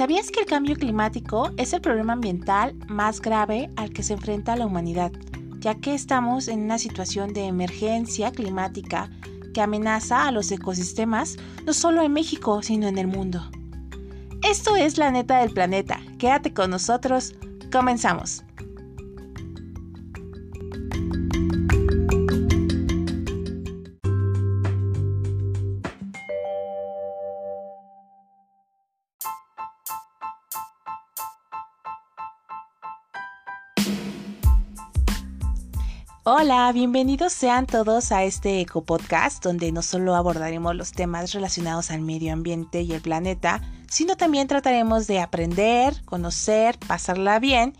¿Sabías que el cambio climático es el problema ambiental más grave al que se enfrenta la humanidad, ya que estamos en una situación de emergencia climática que amenaza a los ecosistemas no solo en México, sino en el mundo? Esto es la neta del planeta. Quédate con nosotros. Comenzamos. Hola, bienvenidos sean todos a este Eco Podcast, donde no solo abordaremos los temas relacionados al medio ambiente y el planeta, sino también trataremos de aprender, conocer, pasarla bien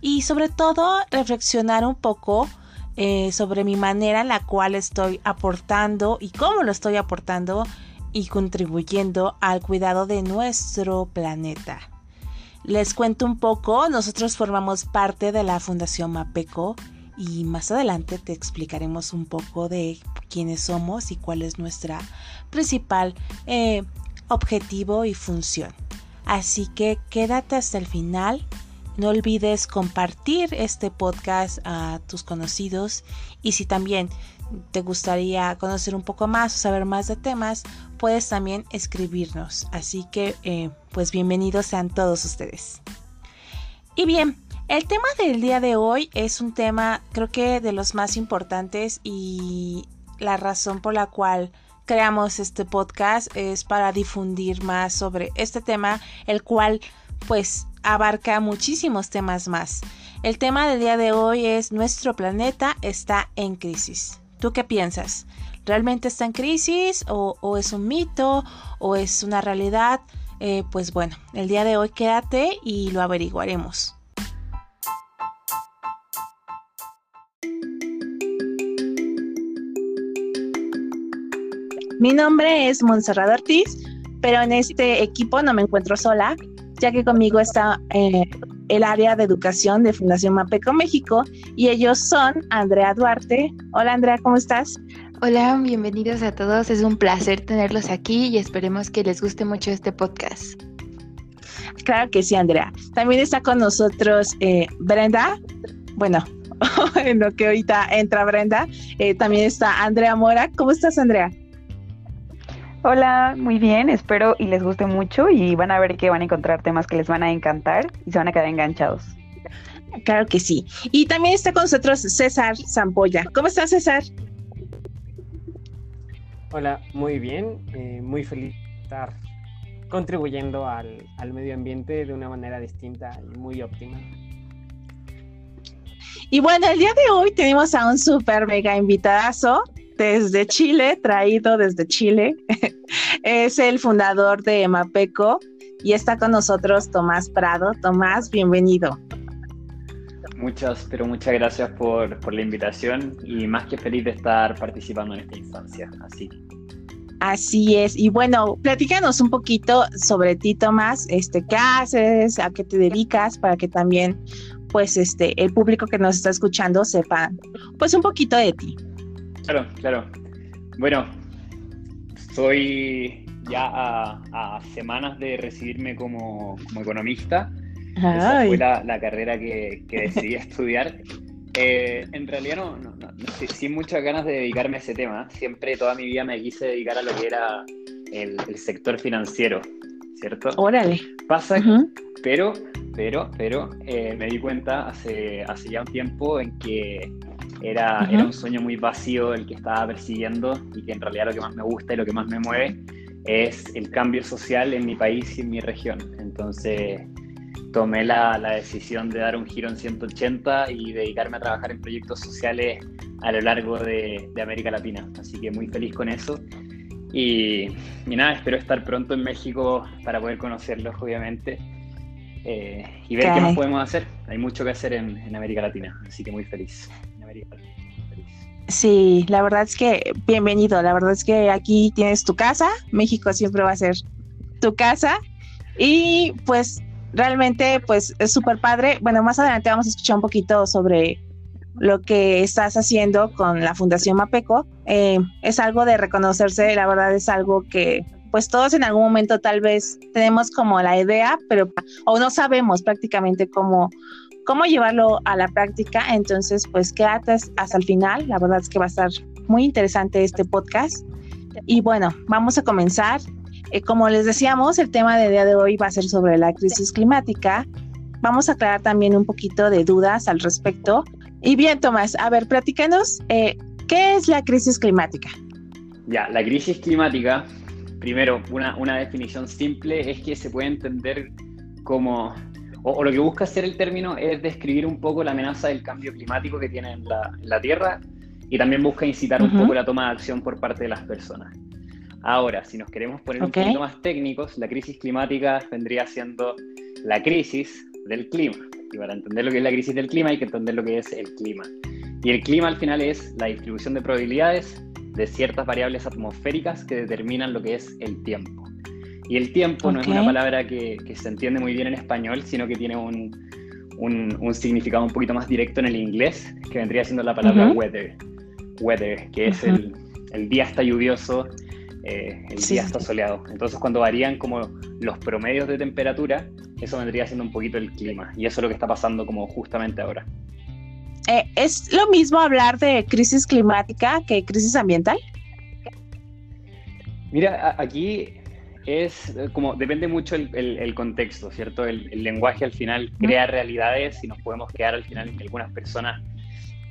y sobre todo reflexionar un poco eh, sobre mi manera en la cual estoy aportando y cómo lo estoy aportando y contribuyendo al cuidado de nuestro planeta. Les cuento un poco, nosotros formamos parte de la Fundación Mapeco y más adelante te explicaremos un poco de quiénes somos y cuál es nuestra principal eh, objetivo y función. Así que quédate hasta el final. No olvides compartir este podcast a tus conocidos y si también te gustaría conocer un poco más o saber más de temas, puedes también escribirnos. Así que eh, pues bienvenidos sean todos ustedes. Y bien, el tema del día de hoy es un tema creo que de los más importantes y la razón por la cual creamos este podcast es para difundir más sobre este tema, el cual pues abarca muchísimos temas más. El tema del día de hoy es nuestro planeta está en crisis. ¿Tú qué piensas? ¿Realmente está en crisis o, es un mito o es una realidad? Eh, pues bueno, el día de hoy quédate y lo averiguaremos. Mi nombre es Montserrat Ortiz, pero en este equipo no me encuentro sola, ya que conmigo está eh, el área de educación de Fundación Mapeco México y ellos son Andrea Duarte. Hola Andrea, ¿cómo estás? Hola, bienvenidos a todos. Es un placer tenerlos aquí y esperemos que les guste mucho este podcast. Claro que sí, Andrea. También está con nosotros eh, Brenda. Bueno, en lo que ahorita entra Brenda, eh, también está Andrea Mora. ¿Cómo estás, Andrea? Hola, muy bien, espero y les guste mucho y van a ver que van a encontrar temas que les van a encantar y se van a quedar enganchados. Claro que sí. Y también está con nosotros César Zampolla. ¿Cómo estás, César? Hola, muy bien, eh, muy feliz de estar contribuyendo al, al medio ambiente de una manera distinta y muy óptima. Y bueno, el día de hoy tenemos a un súper mega invitadazo desde Chile, traído desde Chile. es el fundador de Mapeco y está con nosotros Tomás Prado. Tomás, bienvenido. Muchas, pero muchas gracias por, por, la invitación y más que feliz de estar participando en esta instancia. Así. Así es. Y bueno, platícanos un poquito sobre ti, Tomás. Este, ¿qué haces? ¿A qué te dedicas? Para que también, pues, este, el público que nos está escuchando sepa, pues, un poquito de ti. Claro, claro. Bueno, soy ya a, semanas de recibirme como, economista. Esa fue la, carrera que, decidí estudiar. Eh, en realidad no, no, no, sin muchas ganas de dedicarme a ese tema. Siempre toda mi vida me quise dedicar a lo que era el, sector financiero, ¿cierto? Órale. Pasa, pero, pero, pero eh, me di cuenta hace, hace ya un tiempo en que era, era un sueño muy vacío el que estaba persiguiendo y que en realidad lo que más me gusta y lo que más me mueve es el cambio social en mi país y en mi región. Entonces tomé la, la, decisión de dar un giro en 180 y dedicarme a trabajar en proyectos sociales a lo largo de, de América Latina. Así que muy feliz con eso. Y, y, nada, espero estar pronto en México para poder conocerlos, obviamente, eh, y ver qué más podemos hacer. Hay mucho que hacer en, en América Latina, así que muy feliz. Sí, la verdad es que bienvenido. La verdad es que aquí tienes tu casa. México siempre va a ser tu casa. Y pues realmente pues es súper padre. Bueno, más adelante vamos a escuchar un poquito sobre lo que estás haciendo con la Fundación Mapeco. Eh, es algo de reconocerse, la verdad es algo que pues todos en algún momento tal vez tenemos como la idea, pero o no sabemos prácticamente cómo, cómo llevarlo a la práctica. Entonces, pues quédate hasta el final. La verdad es que va a estar muy interesante este podcast. Y bueno, vamos a comenzar. Eh, como les decíamos, el tema de día de hoy va a ser sobre la crisis climática. Vamos a aclarar también un poquito de dudas al respecto. Y bien, Tomás, a ver, platícanos, eh, ¿qué es la crisis climática? Ya, la crisis climática, primero, una, una definición simple es que se puede entender como, o, lo que busca hacer el término es describir un poco la amenaza del cambio climático que tiene en la, la Tierra y también busca incitar un poco la toma de acción por parte de las personas. Ahora, si nos queremos poner un poquito más técnicos, la crisis climática vendría siendo la crisis del clima. Y para entender lo que es la crisis del clima hay que entender lo que es el clima. Y el clima al final es la distribución de probabilidades de ciertas variables atmosféricas que determinan lo que es el tiempo. Y el tiempo no es una palabra que, se entiende muy bien en español, sino que tiene un, un, significado un poquito más directo en el inglés, que vendría siendo la palabra weather, weather, que es el, el, día está lluvioso, eh, el día está soleado. Entonces cuando varían como los promedios de temperatura, eso vendría siendo un poquito el clima. Y eso es lo que está pasando como justamente ahora. Eh, ¿Es lo mismo hablar de crisis climática que crisis ambiental? Mira, aquí es eh, como depende mucho el, contexto, ¿cierto? El, lenguaje al final crea realidades y nos podemos quedar al final en que algunas personas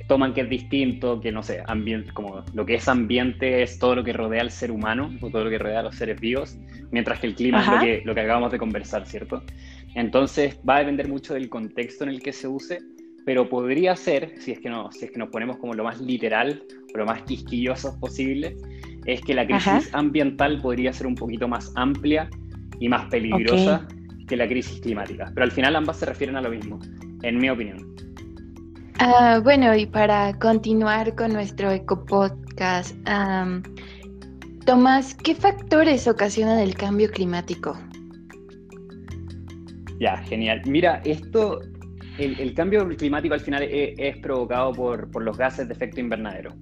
toman que es distinto, que no sé, ambiente, como lo que es ambiente es todo lo que rodea al ser humano o todo lo que rodea a los seres vivos, mientras que el clima es lo que, lo que acabamos de conversar, ¿cierto? Entonces va a depender mucho del contexto en el que se use pero podría ser, si es que, no, si es que nos ponemos como lo más literal o lo más quisquillosos posible, es que la crisis ambiental podría ser un poquito más amplia y más peligrosa que la crisis climática. Pero al final ambas se refieren a lo mismo, en mi opinión. Ah, bueno, y para continuar con nuestro ecopodcast, um, Tomás, ¿qué factores ocasionan el cambio climático? Ya, genial. Mira, esto el, cambio climático al final es, provocado por, los gases de efecto invernadero.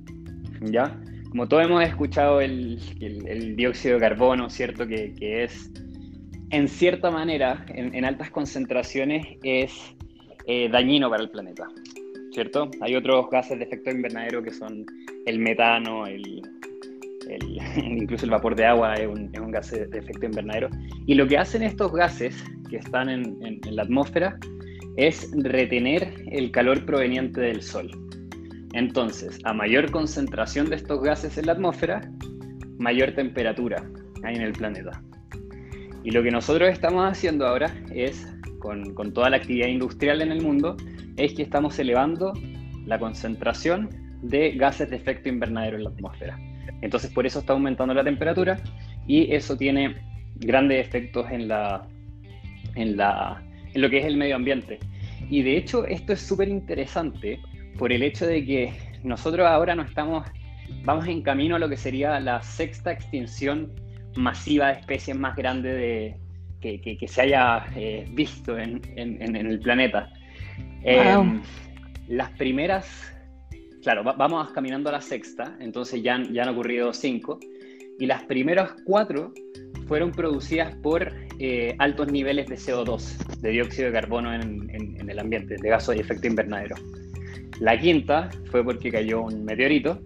¿Ya? Como todos hemos escuchado el, dióxido de carbono, ¿cierto? Que, es, en cierta manera, en, altas concentraciones, es eh, dañino para el planeta, ¿cierto? Hay otros gases de efecto invernadero que son el metano, el, incluso el vapor de agua es un, gas de efecto invernadero. Y lo que hacen estos gases que están en, en la atmósfera es retener el calor proveniente del Sol. Entonces, a mayor concentración de estos gases en la atmósfera, mayor temperatura hay en el planeta. Y lo que nosotros estamos haciendo ahora es, con, toda la actividad industrial en el mundo, es que estamos elevando la concentración de gases de efecto invernadero en la atmósfera. Entonces, por eso está aumentando la temperatura y eso tiene grandes efectos en la, en la, en lo que es el medio ambiente. Y de hecho esto es súper interesante por el hecho de que nosotros ahora no estamos, vamos en camino a lo que sería la sexta extinción masiva de especies más grande de, que, se haya eh, visto en, el planeta. Em, las primeras, claro, vamos caminando a la sexta, entonces ya, ya han ocurrido cinco, y las primeras cuatro fueron producidas por eh, altos niveles de CO2, de dióxido de carbono en, el ambiente, de gaso de efecto invernadero. La quinta fue porque cayó un meteorito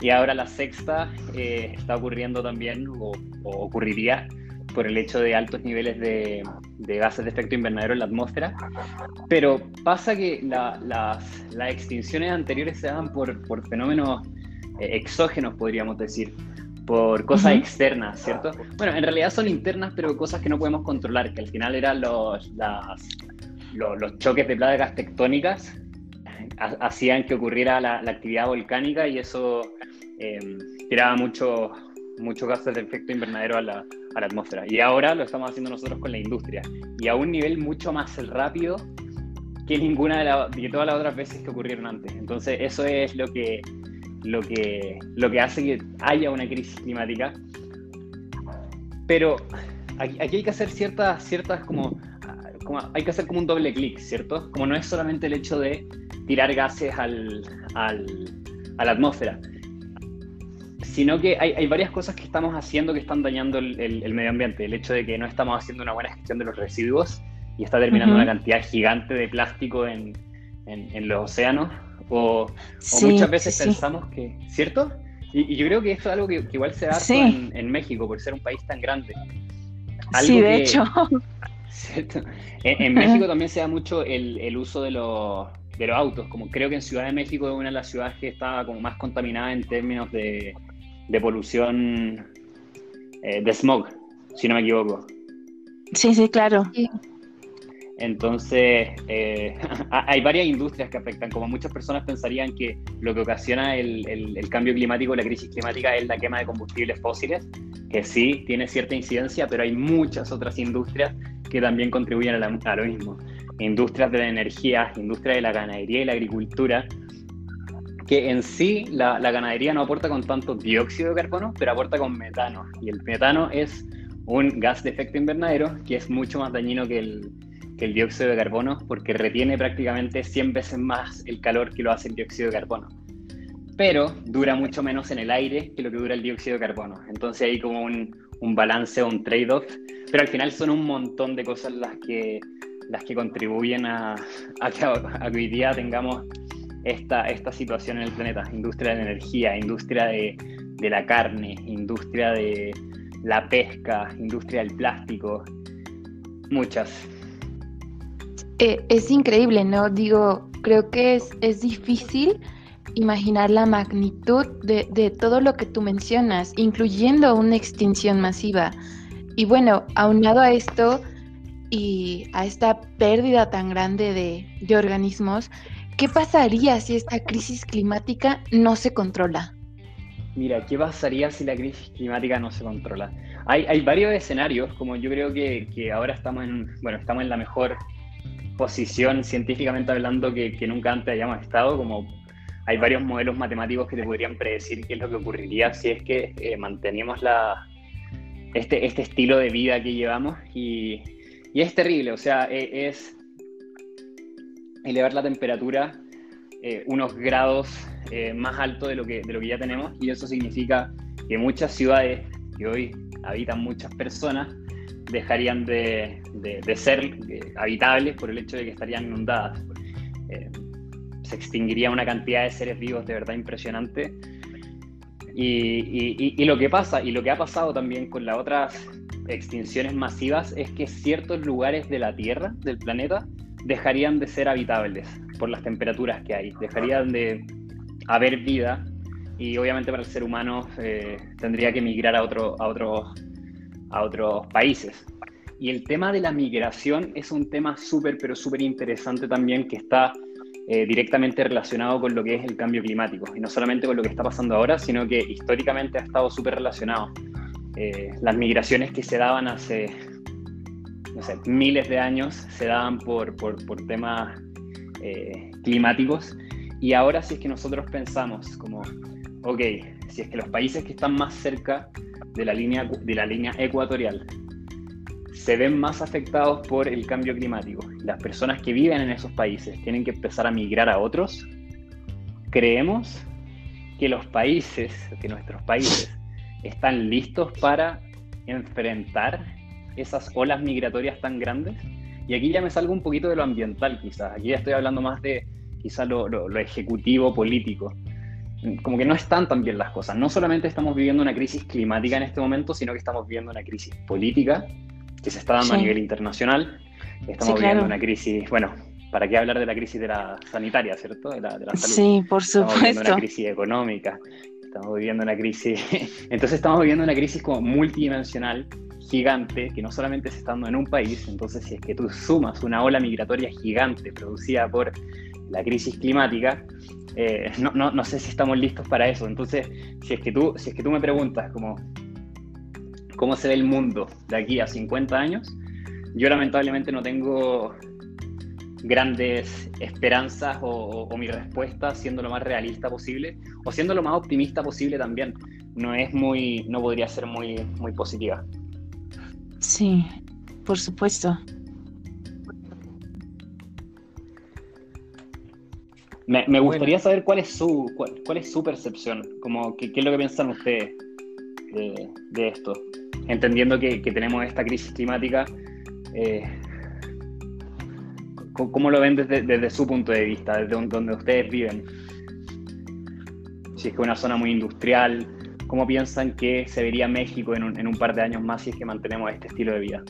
y ahora la sexta eh, está ocurriendo también o, ocurriría por el hecho de altos niveles de, gases de efecto invernadero en la atmósfera. Pero pasa que las, extinciones anteriores se dan por, fenómenos eh, exógenos, podríamos decir por cosas externas, ¿cierto? Bueno, en realidad son internas, pero cosas que no podemos controlar, que al final eran los, los, choques de placas tectónicas, hacían que ocurriera la, actividad volcánica y eso eh, tiraba mucho, muchos gases de efecto invernadero a la, a la atmósfera. Y ahora lo estamos haciendo nosotros con la industria, y a un nivel mucho más rápido que ninguna de, de todas las otras veces que ocurrieron antes. Entonces, eso es lo que lo que, lo que hace que haya una crisis climática. Pero aquí, hay que hacer ciertas, ciertas como, hay que hacer como un doble clic, ¿cierto? Como no es solamente el hecho de tirar gases al, al, a la atmósfera. sino que hay, varias cosas que estamos haciendo que están dañando el, medio ambiente. El hecho de que no estamos haciendo una buena gestión de los residuos y está terminando una cantidad gigante de plástico en, los océanos. O, muchas veces pensamos que, ¿cierto? Y, yo creo que esto es algo que, igual se da en, México, por ser un país tan grande. sí, de hecho. En, México también se da mucho el, uso de los, de los autos, como creo que en Ciudad de México es una de las ciudades que está como más contaminada en términos de, de polución, eh, de smog, si no me equivoco. Sí, sí, claro. Entonces, eh, hay varias industrias que afectan. Como muchas personas pensarían que lo que ocasiona el, el, cambio climático, la crisis climática, es la quema de combustibles fósiles, que sí tiene cierta incidencia, pero hay muchas otras industrias que también contribuyen a, a lo mismo. Industrias de la energía, industria de la ganadería y la agricultura, que en sí la, ganadería no aporta con tanto dióxido de carbono, pero aporta con metano. Y el metano es un gas de efecto invernadero que es mucho más dañino que el, dióxido de carbono porque retiene prácticamente 100 veces más el calor que lo hace el dióxido de carbono. Pero dura mucho menos en el aire que lo que dura el dióxido de carbono. Entonces hay como un, un balance un trade-off. Pero al final son un montón de cosas las que, las que contribuyen a, que hoy día tengamos esta, esta situación en el planeta. Industria de energía, industria de, la carne, industria de la pesca, industria del plástico, muchas. Eh, es increíble, ¿no? Digo, creo que es, es difícil imaginar la magnitud de, de, todo lo que tú mencionas, incluyendo una extinción masiva. Y bueno, aunado a esto y a esta pérdida tan grande de, de organismos, ¿Qué pasaría si esta crisis climática no se controla? Mira, ¿qué pasaría si la crisis climática no se controla? Hay, hay varios escenarios, como yo creo que, que, ahora estamos en, bueno, estamos en la mejor posición científicamente hablando que, que, nunca antes hayamos estado, como hay varios modelos matemáticos que te podrían predecir qué es lo que ocurriría si es que eh, mantenemos la, este, este estilo de vida que llevamos y, y es terrible, o sea, e, es elevar la temperatura eh, unos grados eh, más alto de lo, que, de lo que ya tenemos y eso significa que muchas ciudades que hoy habitan muchas personas dejarían de, de, ser eh, habitables por el hecho de que estarían inundadas. se extinguiría una cantidad de seres vivos de verdad impresionante. Y, y, y, lo que pasa, y lo que ha pasado también con las otras extinciones masivas, es que ciertos lugares de la Tierra, del planeta, dejarían de ser habitables por las temperaturas que hay, dejarían de haber vida y obviamente para el ser humano eh, tendría que migrar a, otro, a, otros, a otros países. Y el tema de la migración es un tema súper, pero súper interesante también que está eh, directamente relacionado con lo que es el cambio climático. Y no solamente con lo que está pasando ahora, sino que históricamente ha estado súper relacionado. Eh, las migraciones que se daban hace no sé, miles de años se daban por, por, por temas eh, climáticos. Y ahora si es que nosotros pensamos como, ok, si es que los países que están más cerca de la línea, de la línea ecuatorial se ven más afectados por el cambio climático, las personas que viven en esos países tienen que empezar a migrar a otros, creemos que los países, que nuestros países, están listos para enfrentar esas olas migratorias tan grandes. Y aquí ya me salgo un poquito de lo ambiental quizás, aquí ya estoy hablando más de quizás lo, lo, ejecutivo, político. Como que no están tan bien las cosas. No solamente estamos viviendo una crisis climática en este momento, sino que estamos viviendo una crisis política que se está dando a nivel internacional. Estamos viviendo una crisis, bueno, ¿para qué hablar de la crisis de la sanitaria, cierto? De la, de la salud. Sí, por supuesto. Estamos viviendo una crisis económica, estamos viviendo una crisis, entonces estamos viviendo una crisis como multidimensional gigante que no solamente se está dando en un país, entonces si es que tú sumas una ola migratoria gigante producida por la crisis climática, eh, no, no, no, sé si estamos listos para eso. Entonces, si es que tú, si es que tú me preguntas como, cómo se ve el mundo de aquí a 50 años, yo lamentablemente no tengo grandes esperanzas o, o, mi respuesta siendo lo más realista posible o siendo lo más optimista posible también. No es muy, no podría ser muy, muy positiva. Sí, por supuesto. Me, gustaría saber cuál es su cuál, es su percepción, como qué es lo que piensan ustedes de, esto, entendiendo que, tenemos esta crisis climática. Eh, ¿Cómo lo ven desde, su punto de vista, desde donde ustedes viven? Si es que una zona muy industrial, ¿cómo piensan que se vería México en un, en un par de años más si es que mantenemos este estilo de vida?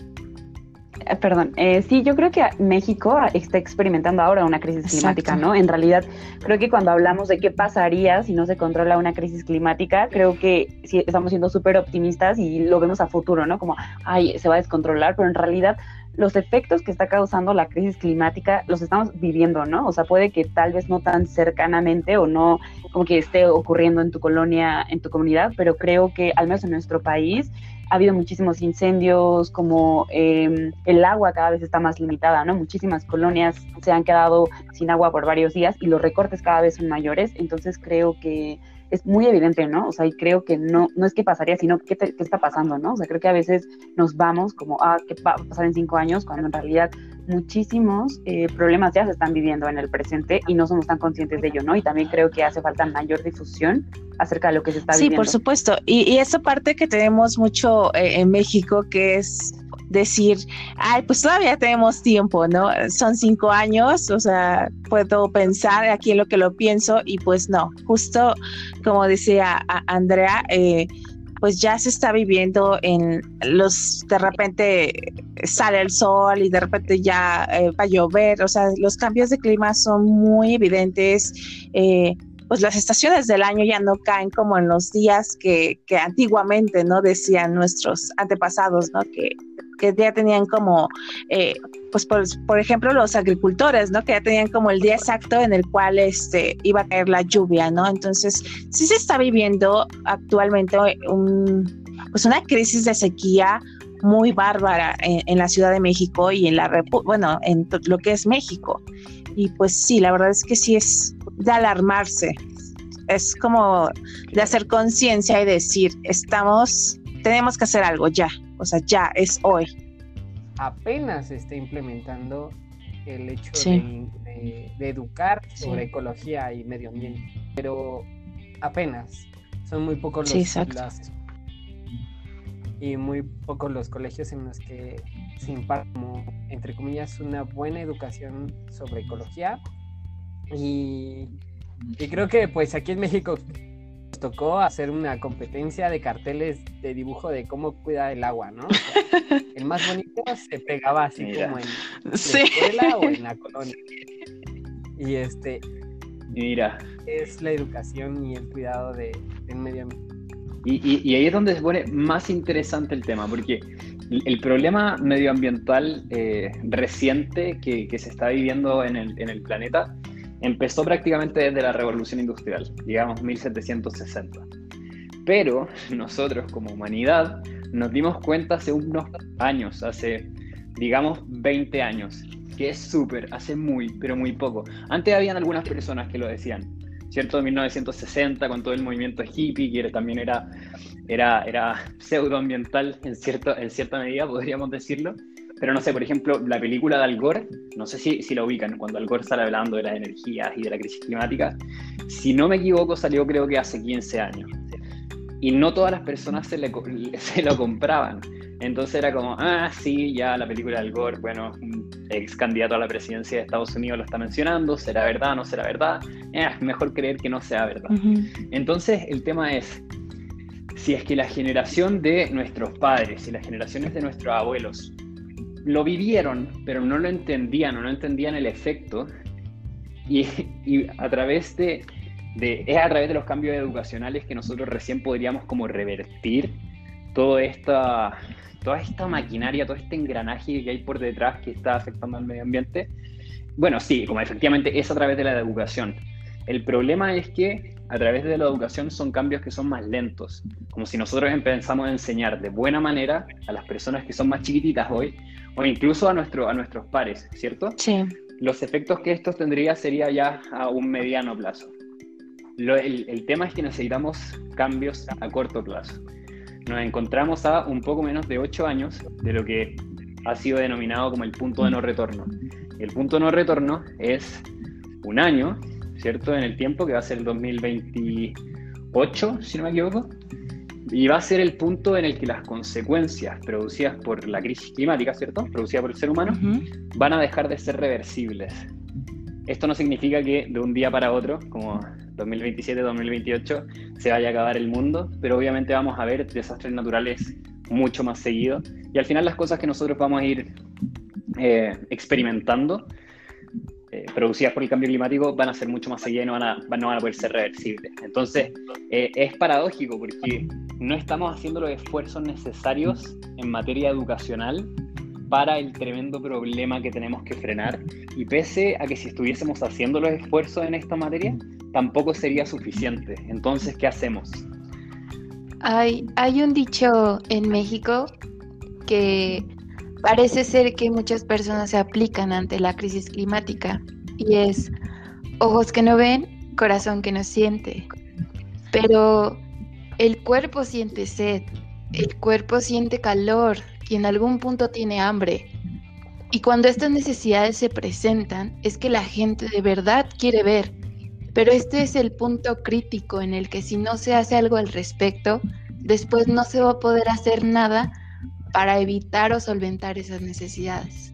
Eh, perdón, eh, sí, yo creo que México está experimentando ahora una crisis climática, ¿no? En realidad, creo que cuando hablamos de qué pasaría si no se controla una crisis climática, creo que sí, estamos siendo súper optimistas y lo vemos a futuro, ¿no? Como, ay, se va a descontrolar, pero en realidad los efectos que está causando la crisis climática los estamos viviendo, ¿no? O sea, puede que tal vez no tan cercanamente o no como que esté ocurriendo en tu colonia, en tu comunidad, pero creo que al menos en nuestro país ha habido muchísimos incendios, como em, el agua cada vez está más limitada, ¿no? Muchísimas colonias se han quedado sin agua por varios días y los recortes cada vez son mayores, entonces creo que es muy evidente, ¿no? O sea, y creo que no, no es que pasaría, sino qué, qué está pasando, ¿no? O sea, creo que a veces nos vamos como, ah, ¿qué va a pasar en cinco años? Cuando en realidad muchísimos eh, problemas ya se están viviendo en el presente y no somos tan conscientes de ello, ¿no? Y también creo que hace falta mayor difusión acerca de lo que se está viviendo. Sí, por supuesto. Y, y esa parte que tenemos mucho eh, en México, que es decir, ay, pues todavía tenemos tiempo, ¿no? Son cinco años, o sea, puedo pensar aquí en lo que lo pienso y pues no, justo como decía Andrea, eh, pues ya se está viviendo en los, de repente sale el sol y de repente ya eh, va a llover, o sea, los cambios de clima son muy evidentes. Eh, pues las estaciones del año ya no caen como en los días que, que antiguamente, ¿no? Decían nuestros antepasados, ¿no? Que que ya tenían como, eh, pues por, ejemplo, los agricultores, ¿no? Que ya tenían como el día exacto en el cual este, iba a caer la lluvia, ¿no? Entonces, sí se está viviendo actualmente un, pues una crisis de sequía muy bárbara en, la Ciudad de México y en la bueno, en lo que es México. Y pues sí, la verdad es que sí es de alarmarse. Es como de hacer conciencia y decir, estamos, tenemos que hacer algo ya. O sea, ya es hoy. Apenas se está implementando el hecho de, educar sobre ecología y medio ambiente, pero apenas. Son muy pocos los, y muy pocos los colegios en los que se imparte entre comillas una buena educación sobre ecología. Y, y creo que pues aquí en México tocó hacer una competencia de carteles de dibujo de cómo cuida el agua, ¿no? el más bonito se pegaba así como en la escuela o en la colonia. Y este. Mira. Es la educación y el cuidado de, del medio ambiente. Y, ahí es donde se pone más interesante el tema, porque el problema medioambiental eh, reciente que, que, se está viviendo en el, en el planeta empezó prácticamente desde la revolución industrial, digamos 1760. Pero nosotros como humanidad nos dimos cuenta hace unos años, hace digamos 20 años, que es súper, hace muy, pero muy poco. Antes habían algunas personas que lo decían, ¿cierto? En 1960 con todo el movimiento hippie, que también era, era, era pseudoambiental en, cierto, en cierta medida, podríamos decirlo. Pero no sé, por ejemplo, la película de Al Gore, no sé si, si la ubican, cuando Al Gore sale hablando de las energías y de la crisis climática, si no me equivoco, salió creo que hace 15 años. Y no todas las personas se, le, se lo compraban. Entonces era como, ah, sí, ya la película de Al Gore, bueno, un ex candidato a la presidencia de Estados Unidos lo está mencionando, ¿será verdad? ¿No será verdad? Eh, mejor creer que no sea verdad. Entonces el tema es, si es que la generación de nuestros padres y las generaciones de nuestros abuelos lo vivieron, pero no lo entendían o no entendían el efecto. Y, a través de, es a través de los cambios educacionales que nosotros recién podríamos como revertir toda esta, toda esta maquinaria, todo este engranaje que hay por detrás que está afectando al medio ambiente. Bueno, sí, como efectivamente es a través de la educación. El problema es que a través de la educación son cambios que son más lentos. Como si nosotros empezamos a enseñar de buena manera a las personas que son más chiquititas hoy, o incluso a, nuestro, a nuestros pares, ¿cierto? Sí. Los efectos que esto tendría sería ya a un mediano plazo. el, tema es que necesitamos cambios a corto plazo. Nos encontramos a un poco menos de ocho años de lo que ha sido denominado como el punto de no retorno. El punto de no retorno es un año ¿cierto? En el tiempo, que va a ser el 2028, si no me equivoco. Y va a ser el punto en el que las consecuencias producidas por la crisis climática, ¿cierto? Producida por el ser humano, van a dejar de ser reversibles. Esto no significa que de un día para otro, como 2027-2028, se vaya a acabar el mundo, pero obviamente vamos a ver desastres naturales mucho más seguido. Y al final las cosas que nosotros vamos a ir eh, experimentando, eh, producidas por el cambio climático, van a ser mucho más seguidas y no van a, poder ser reversibles. Entonces, eh, es paradójico porque no estamos haciendo los esfuerzos necesarios en materia educacional para el tremendo problema que tenemos que frenar. Y pese a que si estuviésemos haciendo los esfuerzos en esta materia, tampoco sería suficiente. Entonces, ¿qué hacemos? Hay, hay un dicho en México que parece ser que muchas personas se aplican ante la crisis climática y es ojos que no ven, corazón que no siente. Pero el cuerpo siente sed, el cuerpo siente calor y en algún punto tiene hambre. Y cuando estas necesidades se presentan es que la gente de verdad quiere ver pero este es el punto crítico en el que si no se hace algo al respecto, después no se va a poder hacer nada para evitar o solventar esas necesidades.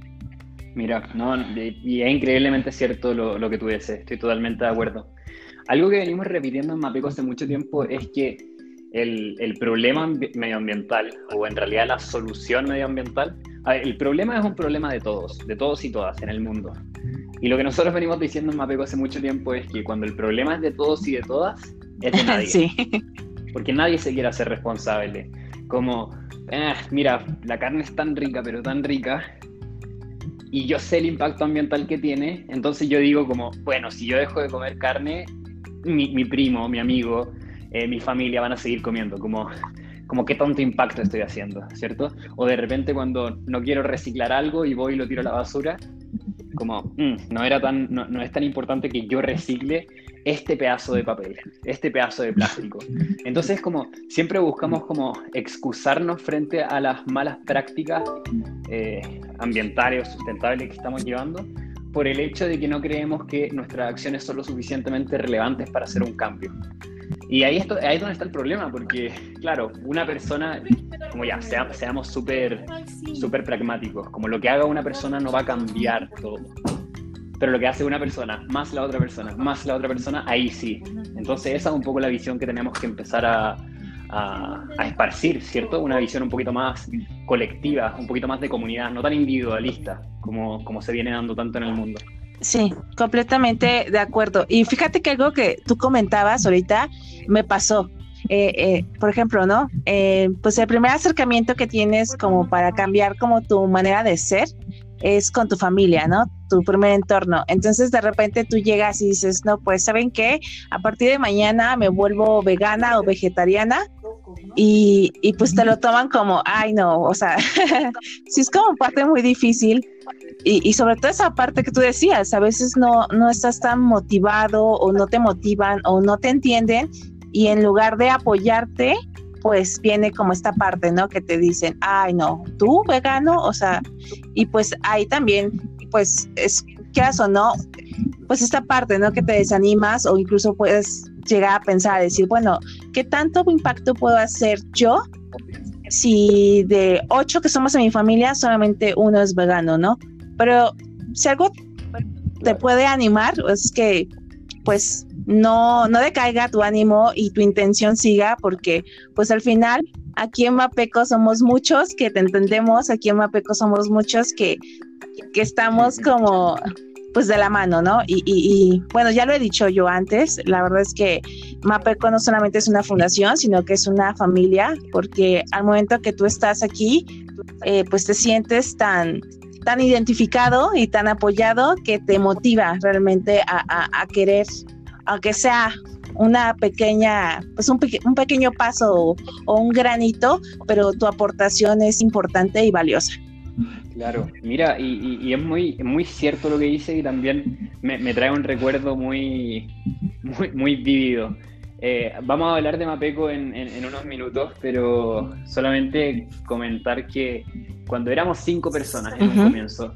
Mira, no, y es increíblemente cierto lo, que tú dices, estoy totalmente de acuerdo. Algo que venimos repitiendo en Mapeco hace mucho tiempo es que el, el problema medioambiental, o en realidad la solución medioambiental, el problema es un problema de todos, de todos y todas en el mundo. Y lo que nosotros venimos diciendo en Mapeco hace mucho tiempo es que cuando el problema es de todos y de todas, es de nadie. Sí. Porque nadie se quiere hacer responsable. Como, eh, mira, la carne es tan rica, pero tan rica, y yo sé el impacto ambiental que tiene, entonces yo digo como, bueno, si yo dejo de comer carne, mi, primo, mi amigo, eh, mi familia van a seguir comiendo, como, como qué tanto impacto estoy haciendo, ¿cierto? O de repente cuando no quiero reciclar algo y voy y lo tiro a la basura, como, mm, no, era tan, no, es tan importante que yo recicle este pedazo de papel, este pedazo de plástico. Entonces, como siempre buscamos como excusarnos frente a las malas prácticas eh, ambientales o sustentables que estamos llevando por el hecho de que no creemos que nuestras acciones son lo suficientemente relevantes para hacer un cambio. Y ahí, esto, ahí es donde está el problema, porque, claro, una persona, como ya, seamos súper super pragmáticos, como lo que haga una persona no va a cambiar todo. Pero lo que hace una persona, más la otra persona, más la otra persona, ahí sí. Entonces esa es un poco la visión que tenemos que empezar a, a, esparcir, ¿cierto? Una visión un poquito más colectiva, un poquito más de comunidad, no tan individualista como, como se viene dando tanto en el mundo. Sí, completamente de acuerdo. Y fíjate que algo que tú comentabas ahorita me pasó. Eh, eh, por ejemplo, ¿no? Eh, pues el primer acercamiento que tienes como para cambiar como tu manera de ser es con tu familia, ¿no? Tu primer entorno. Entonces de repente tú llegas y dices, no, pues ¿saben qué? A partir de mañana me vuelvo vegana o vegetariana y, y pues te lo toman como, ay no, o sea, sí es como parte muy difícil y, sobre todo esa parte que tú decías, a veces no, no estás tan motivado o no te motivan o no te entienden y en lugar de apoyarte, pues viene como esta parte, ¿no? Que te dicen, ay, no, tú vegano, o sea, y pues ahí también, pues es, ¿qué o no? Pues esta parte, ¿no? Que te desanimas o incluso puedes llegar a pensar, decir, bueno, ¿qué tanto impacto puedo hacer yo si de ocho que somos en mi familia, solamente uno es vegano, ¿no? Pero si algo te puede animar, es que pues no, no decaiga tu ánimo y tu intención siga, porque pues al final aquí en Mapeco somos muchos que te entendemos, aquí en Mapeco somos muchos que, que estamos como pues de la mano, ¿no? Y, y, bueno, ya lo he dicho yo antes, la verdad es que Mapeco no solamente es una fundación, sino que es una familia, porque al momento que tú estás aquí, eh, pues te sientes tan, tan identificado y tan apoyado que te motiva realmente a, querer, aunque sea una pequeña, pues un, un pequeño paso o, o, un granito, pero tu aportación es importante y valiosa. Claro, mira, y, es muy, muy cierto lo que dice y también me, trae un recuerdo muy, muy, muy vívido. Eh, vamos a hablar de Mapeco en, unos minutos, pero solamente comentar que cuando éramos cinco personas en un comienzo,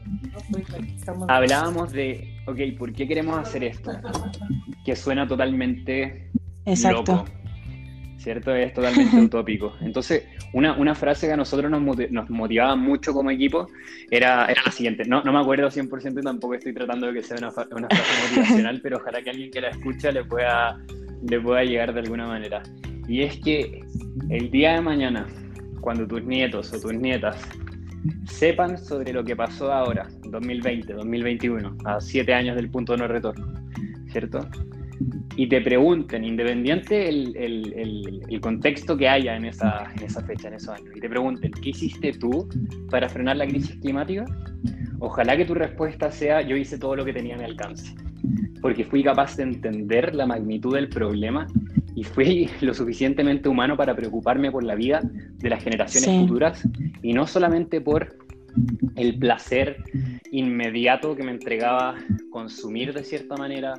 hablábamos de, ok, ¿por qué queremos hacer esto? que suena totalmente Exacto. loco. ¿Cierto? Es totalmente utópico. Entonces, una, una, frase que a nosotros nos, nos, motivaba mucho como equipo era, era la siguiente. No, no me acuerdo 100% y tampoco estoy tratando de que sea una, una frase motivacional, pero ojalá que alguien que la escucha le pueda, le pueda llegar de alguna manera. Y es que el día de mañana, cuando tus nietos o tus nietas sepan sobre lo que pasó ahora, 2020, 2021, a siete años del punto de no retorno, ¿cierto? Y te pregunten, independiente el, el, el, contexto que haya en esa, en esa fecha, en esos años, y te pregunten, ¿qué hiciste tú para frenar la crisis climática? Ojalá que tu respuesta sea, yo hice todo lo que tenía a mi alcance, porque fui capaz de entender la magnitud del problema y fui lo suficientemente humano para preocuparme por la vida de las generaciones Sí. futuras y no solamente por el placer inmediato que me entregaba consumir de cierta manera,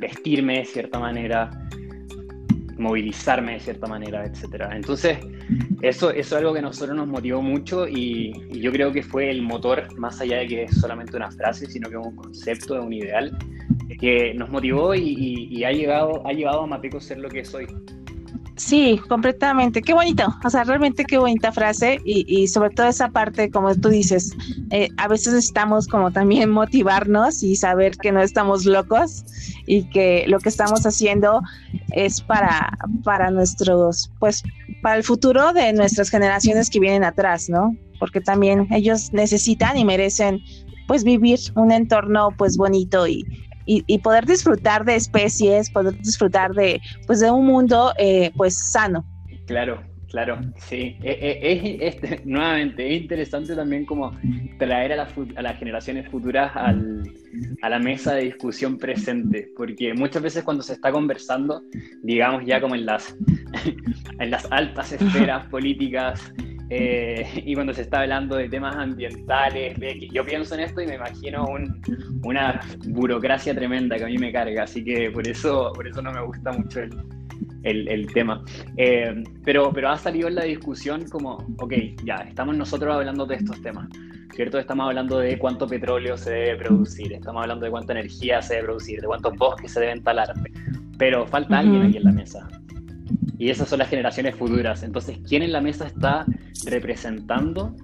vestirme de cierta manera, movilizarme de cierta manera, etcétera. Entonces, eso, eso es algo que a nosotros nos motivó mucho y, yo creo que fue el motor, más allá de que es solamente una frase, sino que es un concepto, es un ideal, que nos motivó y ha, llegado, ha llevado a Mapeco a ser lo que es hoy. Sí, completamente. Qué bonito. O sea, realmente qué bonita frase y, y sobre todo esa parte, como tú dices, eh, a veces estamos como también motivarnos y saber que no estamos locos y que lo que estamos haciendo es para, para nuestros, pues, para el futuro de nuestras generaciones que vienen atrás, ¿no? Porque también ellos necesitan y merecen, pues, vivir un entorno, pues, bonito y, y, y poder disfrutar de especies, poder disfrutar de, pues, de un mundo, eh, pues, sano. Claro, claro, sí. Eh, eh, Es, es- nuevamente, es interesante también como traer a, las fu- a las generaciones futuras al- a la mesa de discusión presente, porque muchas veces cuando se está conversando, digamos ya como en las, en las altas esferas políticas, eh, y cuando se está hablando de temas ambientales, de yo pienso en esto y me imagino un- una burocracia tremenda que a mí me carga, así que por eso, por eso no me gusta mucho el, el- el tema. Eh, pero, pero ha salido en la discusión como, ok, ya, estamos nosotros hablando de estos temas, ¿cierto? Estamos hablando de cuánto petróleo se debe producir, estamos hablando de cuánta energía se debe producir, de cuántos bosques se deben talar, pero falta alguien aquí en la mesa. Y esas son las generaciones futuras. Entonces, ¿quién en la mesa está representando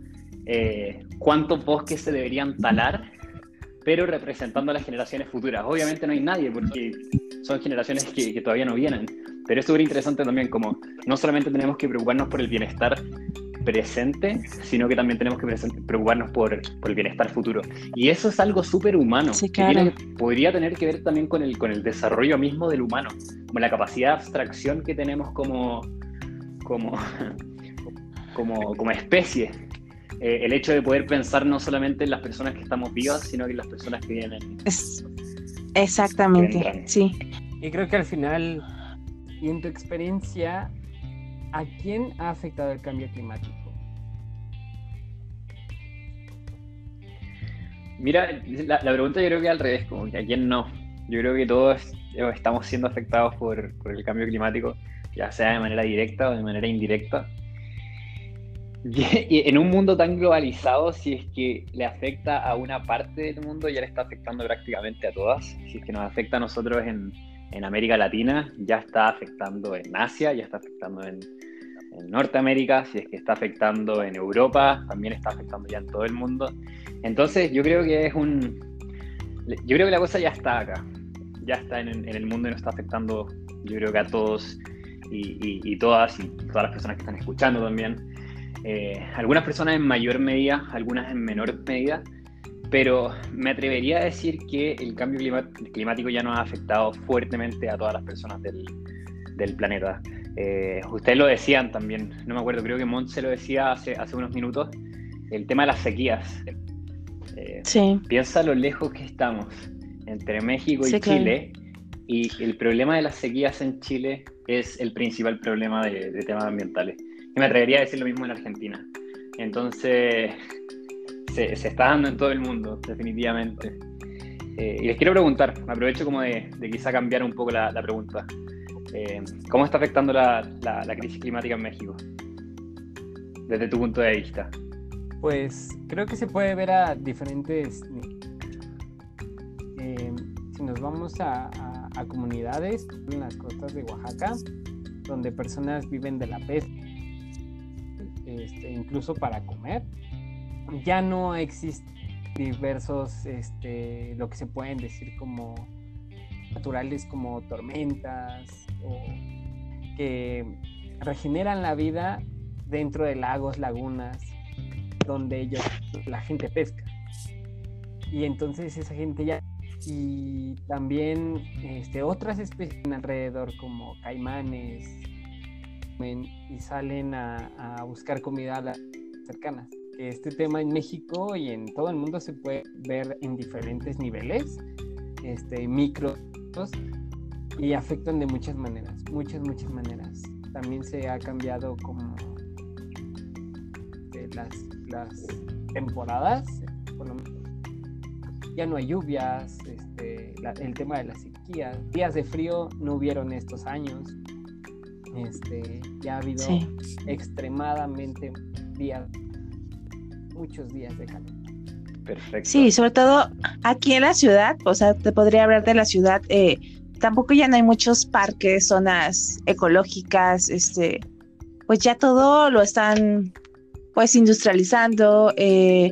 eh, cuántos bosques se deberían talar, pero representando a las generaciones futuras? Obviamente no hay nadie porque son generaciones que, que todavía no vienen. Pero es súper interesante también como no solamente tenemos que preocuparnos por el bienestar presente, sino que también tenemos que preocuparnos por, por el bienestar futuro. Y eso es algo súper humano, Sí, que claro. tiene- podría tener que ver también con el, con el desarrollo mismo del humano, como la capacidad de abstracción que tenemos como, como, como, como especie. Eh, el hecho de poder pensar no solamente en las personas que estamos vivas, sino que en las personas que vienen. Es, exactamente, sí. Y creo que al final, y en tu experiencia, ¿a quién ha afectado el cambio climático? Mira, la, la pregunta yo creo que al revés, como que a quién no. Yo creo que todos eh, estamos siendo afectados por, por el cambio climático, ya sea de manera directa o de manera indirecta. Y, en un mundo tan globalizado, si es que le afecta a una parte del mundo, ya le está afectando prácticamente a todas. Si es que nos afecta a nosotros en, en América Latina, ya está afectando en Asia, ya está afectando en, en Norteamérica, si es que está afectando en Europa, también está afectando ya en todo el mundo. Entonces, yo creo que es un. Yo creo que la cosa ya está acá. Ya está en, el mundo y nos está afectando, yo creo que a todos y, todas, y todas las personas que están escuchando también. Eh, algunas personas en mayor medida, algunas en menor medida, pero me atrevería a decir que el cambio climático ya nos ha afectado fuertemente a todas las personas del planeta. Eh, ustedes lo decían también, no me acuerdo, creo que Montse lo decía hace, hace unos minutos, el tema de las sequías. Eh, Sí, piensa lo lejos que estamos entre México y claro. Chile y el problema de las sequías en Chile es el principal problema de, de temas ambientales. Y me atrevería a decir lo mismo en Argentina. Entonces, se, se está dando en todo el mundo, definitivamente. Eh, y les quiero preguntar, me aprovecho como de, de quizá cambiar un poco la, la pregunta. Eh, ¿Cómo está afectando la, la- crisis climática en México? Desde tu punto de vista. Pues creo que se puede ver a diferentes. eh, si nos vamos a, comunidades en las costas de Oaxaca, donde personas viven de la pesca, este, incluso para comer, ya no existen diversos, este, lo que se pueden decir como naturales como tormentas o que regeneran la vida dentro de lagos, lagunas, donde ellos, la gente pesca. Y entonces esa gente ya y también este, otras especies alrededor como caimanes y salen a, buscar comida a las cercanas. Este tema en México y en todo el mundo se puede ver en diferentes niveles, este, y afectan de muchas maneras, muchas, muchas maneras. También se ha cambiado como las, las temporadas, por lo menos ya no hay lluvias, este, el tema de la sequía, días de frío no hubieron estos años, este, ya ha habido extremadamente días, muchos días de calor. Perfecto. Sí, sobre todo aquí en la ciudad, o sea, te podría hablar de la ciudad, eh, tampoco ya no hay muchos parques, zonas ecológicas, este, pues ya todo lo están pues industrializando, eh,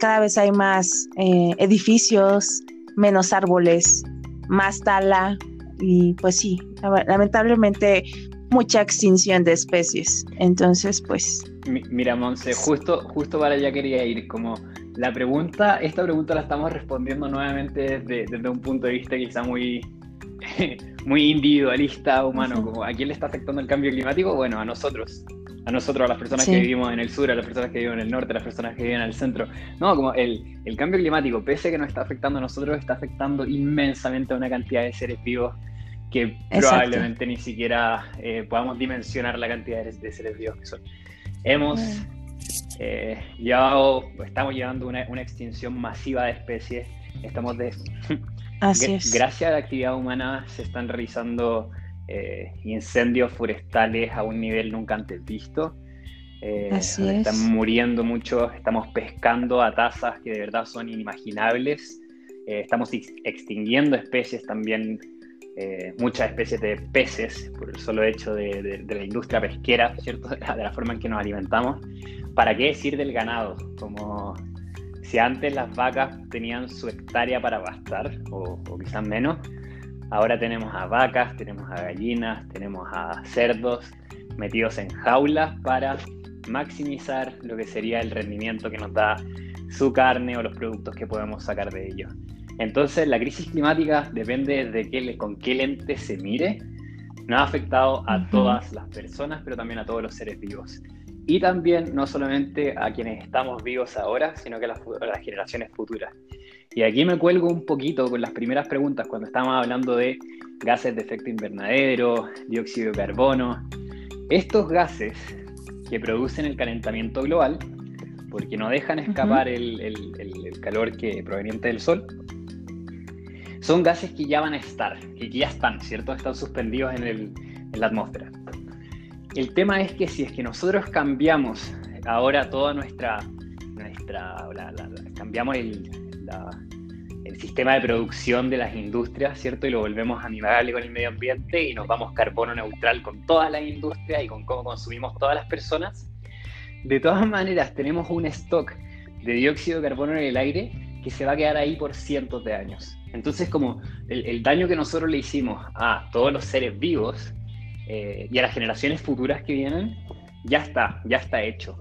cada vez hay más eh, edificios, menos árboles, más tala y pues sí, lamentablemente mucha extinción de especies. Entonces, pues... Mira, Monse, justo, justo para allá quería ir, como la pregunta, esta pregunta la estamos respondiendo nuevamente desde, un punto de vista quizá muy, muy individualista, humano, como a quién le está afectando el cambio climático, bueno, a nosotros, a nosotros, a las personas que vivimos en el sur, a las personas que viven en el norte, a las personas que viven en el centro. No, como el, el cambio climático, pese a que nos está afectando a nosotros, está afectando inmensamente a una cantidad de seres vivos que probablemente ni siquiera eh, podamos dimensionar la cantidad de, seres vivos que son. Hemos eh, estamos llevando una, una, extinción masiva de especies. Estamos de... Así es. Gracias a la actividad humana se están realizando eh, incendios forestales a un nivel nunca antes visto. Eh, están muriendo muchos, estamos pescando a tasas que de verdad son inimaginables. Eh, estamos extinguiendo especies también, muchas especies de peces, por el solo hecho de, la industria pesquera, ¿cierto? De la forma en que nos alimentamos. ¿Para qué decir del ganado? Como si antes las vacas tenían su hectárea para pastar, o, o quizás menos, Ahora tenemos a vacas, tenemos a gallinas, tenemos a cerdos metidos en jaulas para maximizar lo que sería el rendimiento que nos da su carne o los productos que podemos sacar de ellos. Entonces, la crisis climática depende de qué, con qué lente se mire. Nos ha afectado a todas las personas, pero también a todos los seres vivos. Y también no solamente a quienes estamos vivos ahora, sino que a las, a las generaciones futuras. Y aquí me cuelgo un poquito con las primeras preguntas cuando estábamos hablando de gases de efecto invernadero, dióxido de carbono. Estos gases que producen el calentamiento global, porque no dejan escapar el, calor que proveniente del sol, son gases que ya van a estar, que ya están, ¿cierto? Están suspendidos en, la atmósfera. El tema es que si es que nosotros cambiamos ahora toda nuestra, nuestra cambiamos el, sistema de producción de las industrias, ¿cierto? Y lo volvemos amigable con el medio ambiente y nos vamos carbono neutral con todas las industrias y con cómo consumimos todas las personas. De todas maneras, tenemos un stock de dióxido de carbono en el aire que se va a quedar ahí por cientos de años. Entonces, como el, daño que nosotros le hicimos a todos los seres vivos eh, y a las generaciones futuras que vienen, ya está, ya está hecho.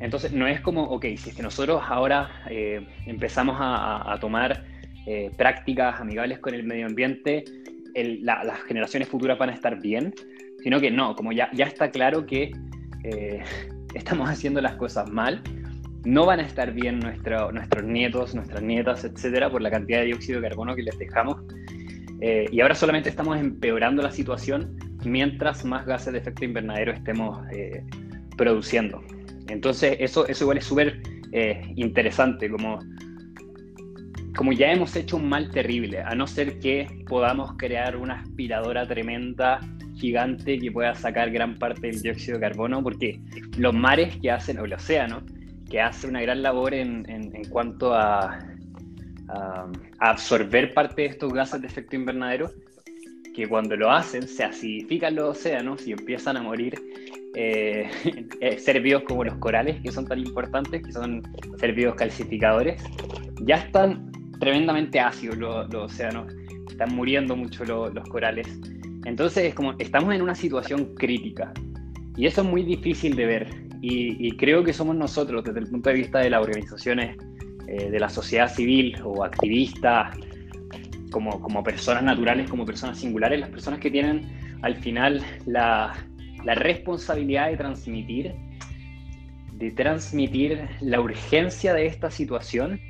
Entonces, no es como, ok, si es que nosotros ahora eh, empezamos a, tomar eh, prácticas amigables con el medio ambiente, las generaciones futuras van a estar bien, sino que no, como ya, está claro que estamos haciendo las cosas mal, no van a estar bien nuestros nietos, nuestras nietas, etcétera, por la cantidad de dióxido de carbono que les dejamos. y ahora solamente estamos empeorando la situación mientras más gases de efecto invernadero estemos produciendo. Entonces, eso, eso igual es súper eh, interesante, como, como ya hemos hecho un mal terrible, a no ser que podamos crear una aspiradora tremenda, gigante, que pueda sacar gran parte del dióxido de carbono, porque los mares que hacen, o el océano, que hace una gran labor en, en, cuanto a, absorber parte de estos gases de efecto invernadero, que cuando lo hacen se acidifican los océanos y empiezan a morir eh, eh, como los corales, que son tan importantes, que son ser vivos calcificadores, ya están tremendamente ácidos los, océanos, están muriendo mucho los corales. Entonces, es como estamos en una situación crítica y eso es muy difícil de ver. Y, creo que somos nosotros, desde el punto de vista de las organizaciones eh, de la sociedad civil o activistas, como, como personas naturales, como personas singulares, las personas que tienen al final la, la responsabilidad de transmitir, de transmitir la urgencia de esta situación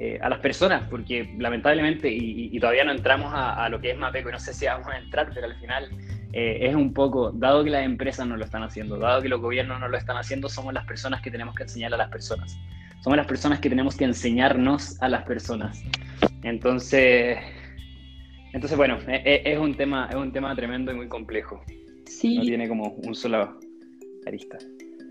eh, a las personas, porque lamentablemente, y, todavía no entramos a, lo que es MAPECO, no sé si vamos a entrar, pero al final eh, es un poco, dado que las empresas no lo están haciendo, dado que los gobiernos no lo están haciendo, somos las personas que tenemos que enseñar a las personas. Somos las personas que tenemos que enseñarnos a las personas. Entonces, entonces bueno, e, e, es un tema, es un tema tremendo y muy complejo. Sí. No tiene como un solo arista.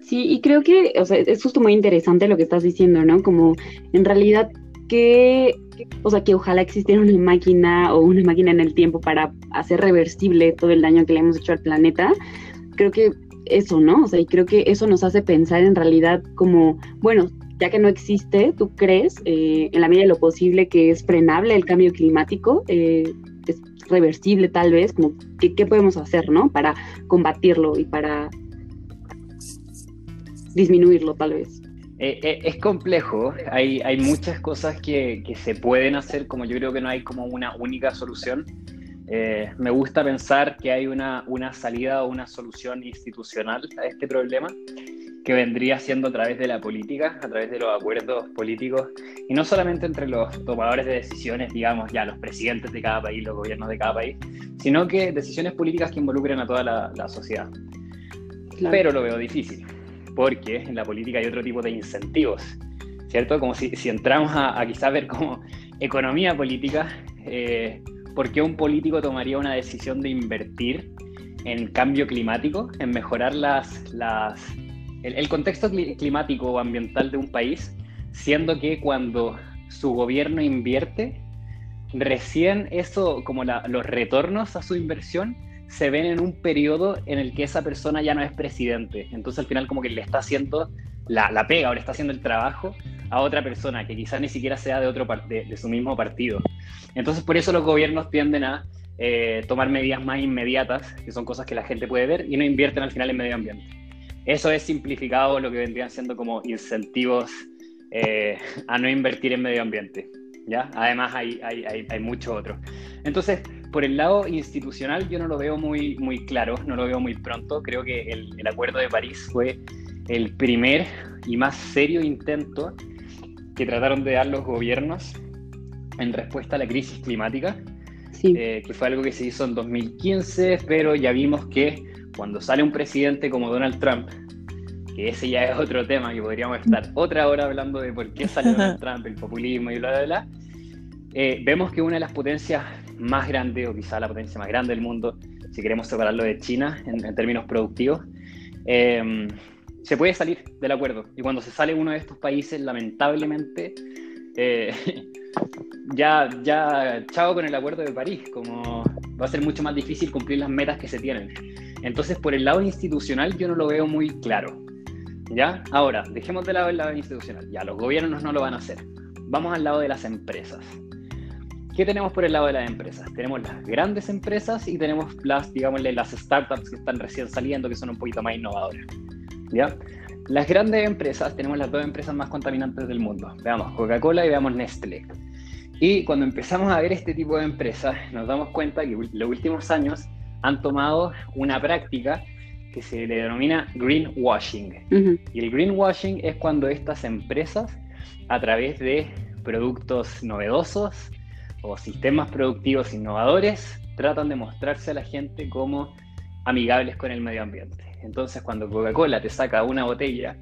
Sí, y creo que, o sea, es justo muy interesante lo que estás diciendo, ¿no? Como en realidad que, o sea, que ojalá existiera una máquina o una máquina en el tiempo para hacer reversible todo el daño que le hemos hecho al planeta. Creo que eso, ¿no? O sea, y creo que eso nos hace pensar en realidad como, bueno, ya que no existe, ¿tú crees, eh, en la medida de lo posible, que es frenable el cambio climático? Eh, es reversible tal vez, como ¿qué, qué podemos hacer, ¿no? Para combatirlo y para disminuirlo tal vez. Eh, eh, es complejo, hay, hay muchas cosas que, que, se pueden hacer, como yo creo que no hay como una única solución. Eh, me gusta pensar que hay una, una salida o una solución institucional a este problema que vendría siendo a través de la política, a través de los acuerdos políticos, y no solamente entre los tomadores de decisiones, digamos, ya los presidentes de cada país, los gobiernos de cada país, sino que decisiones políticas que involucren a toda la, la sociedad. Pero lo veo difícil porque en la política hay otro tipo de incentivos, ¿cierto? Como si, si entramos a, a quizás ver como economía política, eh, ¿por qué un político tomaría una decisión de invertir en cambio climático, en mejorar las, las, el, contexto climático o ambiental de un país, siendo que cuando su gobierno invierte, recién eso, como los retornos a su inversión, se ven en un periodo en el que esa persona ya no es presidente. Entonces al final como que le está haciendo la, la pega o le está haciendo el trabajo a otra persona que quizás ni siquiera sea de, otro de, de su mismo partido. Entonces por eso los gobiernos tienden a eh, tomar medidas más inmediatas, que son cosas que la gente puede ver, y no invierten al final en medio ambiente. Eso es simplificado lo que vendrían siendo como incentivos eh, a no invertir en medio ambiente. ¿ya? Además hay, hay, hay, hay mucho otro. Entonces, por el lado institucional yo no lo veo muy, muy claro, no lo veo muy pronto. Creo que el, el Acuerdo de París fue el primer y más serio intento que trataron de dar los gobiernos en respuesta a la crisis climática, sí. eh, que fue algo que se hizo en 2015, pero ya vimos que cuando sale un presidente como Donald Trump, que ese ya es otro tema que podríamos estar otra hora hablando de por qué salió Donald Trump, el populismo y bla, bla, bla, eh, vemos que una de las potencias más grandes, o quizá la potencia más grande del mundo, si queremos separarlo de China en, en términos productivos, eh, se puede salir del acuerdo. Y cuando se sale uno de estos países, lamentablemente, eh, ya, ya, chao con el acuerdo de París, como va a ser mucho más difícil cumplir las metas que se tienen. Entonces, por el lado institucional, yo no lo veo muy claro. ¿Ya? Ahora, dejemos de lado el lado institucional. Ya, los gobiernos no lo van a hacer. Vamos al lado de las empresas. ¿Qué tenemos por el lado de las empresas? Tenemos las grandes empresas y tenemos las, digámosle, las startups que están recién saliendo, que son un poquito más innovadoras. ¿Ya? Las grandes empresas, tenemos las dos empresas más contaminantes del mundo. Veamos Coca-Cola y veamos Nestlé. Y cuando empezamos a ver este tipo de empresas, nos damos cuenta que los últimos años han tomado una práctica que se le denomina greenwashing. Y el greenwashing es cuando estas empresas, a través de productos novedosos o sistemas productivos innovadores, tratan de mostrarse a la gente como amigables con el medio ambiente. Entonces, cuando Coca-Cola te saca una botella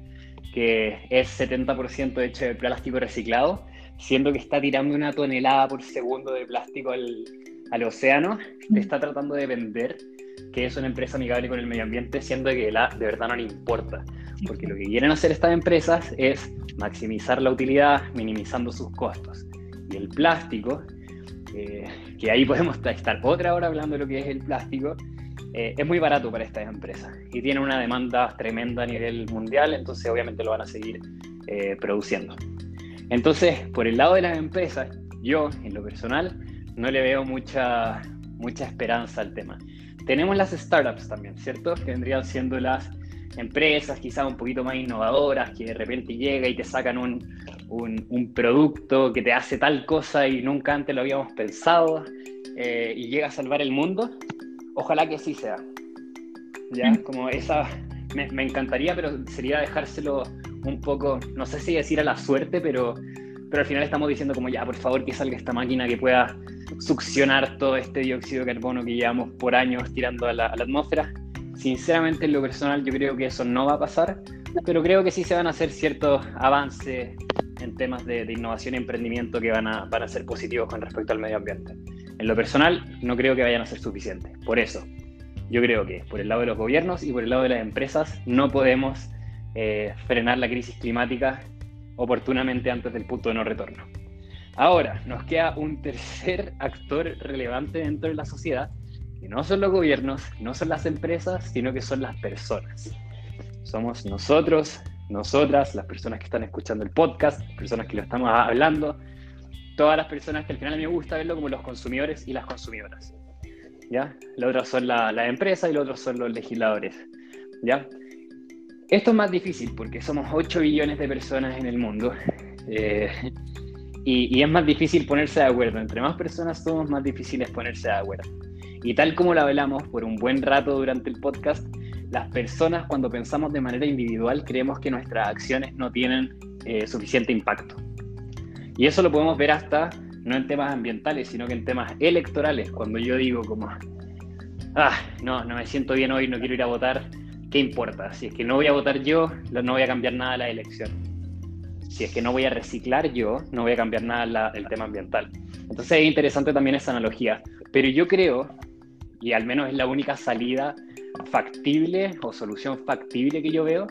que es 70% hecha de plástico reciclado, siendo que está tirando una tonelada por segundo de plástico al, al océano, te está tratando de vender que es una empresa amigable con el medio ambiente, siendo que la, de verdad no le importa. Porque lo que quieren hacer estas empresas es maximizar la utilidad minimizando sus costos. y el plástico, que ahí podemos estar otra hora hablando de lo que es el plástico, eh, es muy barato para estas empresas y tiene una demanda tremenda a nivel mundial, entonces obviamente lo van a seguir eh, produciendo. Entonces, por el lado de las empresas, yo en lo personal no le veo mucha, mucha esperanza al tema. Tenemos las startups también, ¿cierto? Que vendrían siendo las empresas quizás un poquito más innovadoras, que de repente llega y te sacan un, un, producto que te hace tal cosa y nunca antes lo habíamos pensado eh, y llega a salvar el mundo. Ojalá que sí sea. Ya, mm. como esa, me, me, encantaría, pero sería dejárselo un poco, no sé si decir a la suerte, pero, pero al final estamos diciendo como ya, por favor, que salga esta máquina que pueda succionar todo este dióxido de carbono que llevamos por años tirando a la, a la atmósfera. Sinceramente, en lo personal, yo creo que eso no va a pasar, pero creo que sí se van a hacer ciertos avances en temas de, innovación y emprendimiento que van a, van a ser positivos con respecto al medio ambiente. En lo personal, no creo que vayan a ser suficientes. Por eso, yo creo que por el lado de los gobiernos y por el lado de las empresas no podemos eh, frenar la crisis climática oportunamente antes del punto de no retorno. Ahora, nos queda un tercer actor relevante dentro de la sociedad, que no son los gobiernos, no son las empresas, sino que son las personas. Somos nosotros, nosotras, las personas que están escuchando el podcast, personas que lo estamos hablando, todas las personas que al final a mí me gusta verlo como los consumidores y las consumidoras. ¿Ya? Los otros son las la empresas y los otros son los legisladores. ¿Ya? Esto es más difícil porque somos 8 billones de personas en el mundo. Eh, y, y, es más difícil ponerse de acuerdo. Entre más personas somos, más difícil es ponerse de acuerdo. Y tal como lo hablamos por un buen rato durante el podcast, las personas cuando pensamos de manera individual creemos que nuestras acciones no tienen eh, suficiente impacto. Y eso lo podemos ver hasta, no en temas ambientales, sino que en temas electorales, cuando yo digo como, ah, no, no me siento bien hoy, no quiero ir a votar, ¿qué importa? Si es que no voy a votar yo, no voy a cambiar nada la elección. Si es que no voy a reciclar yo, no voy a cambiar nada el tema ambiental. Entonces es interesante también esa analogía. Pero yo creo, y al menos es la única salida factible o solución factible que yo veo,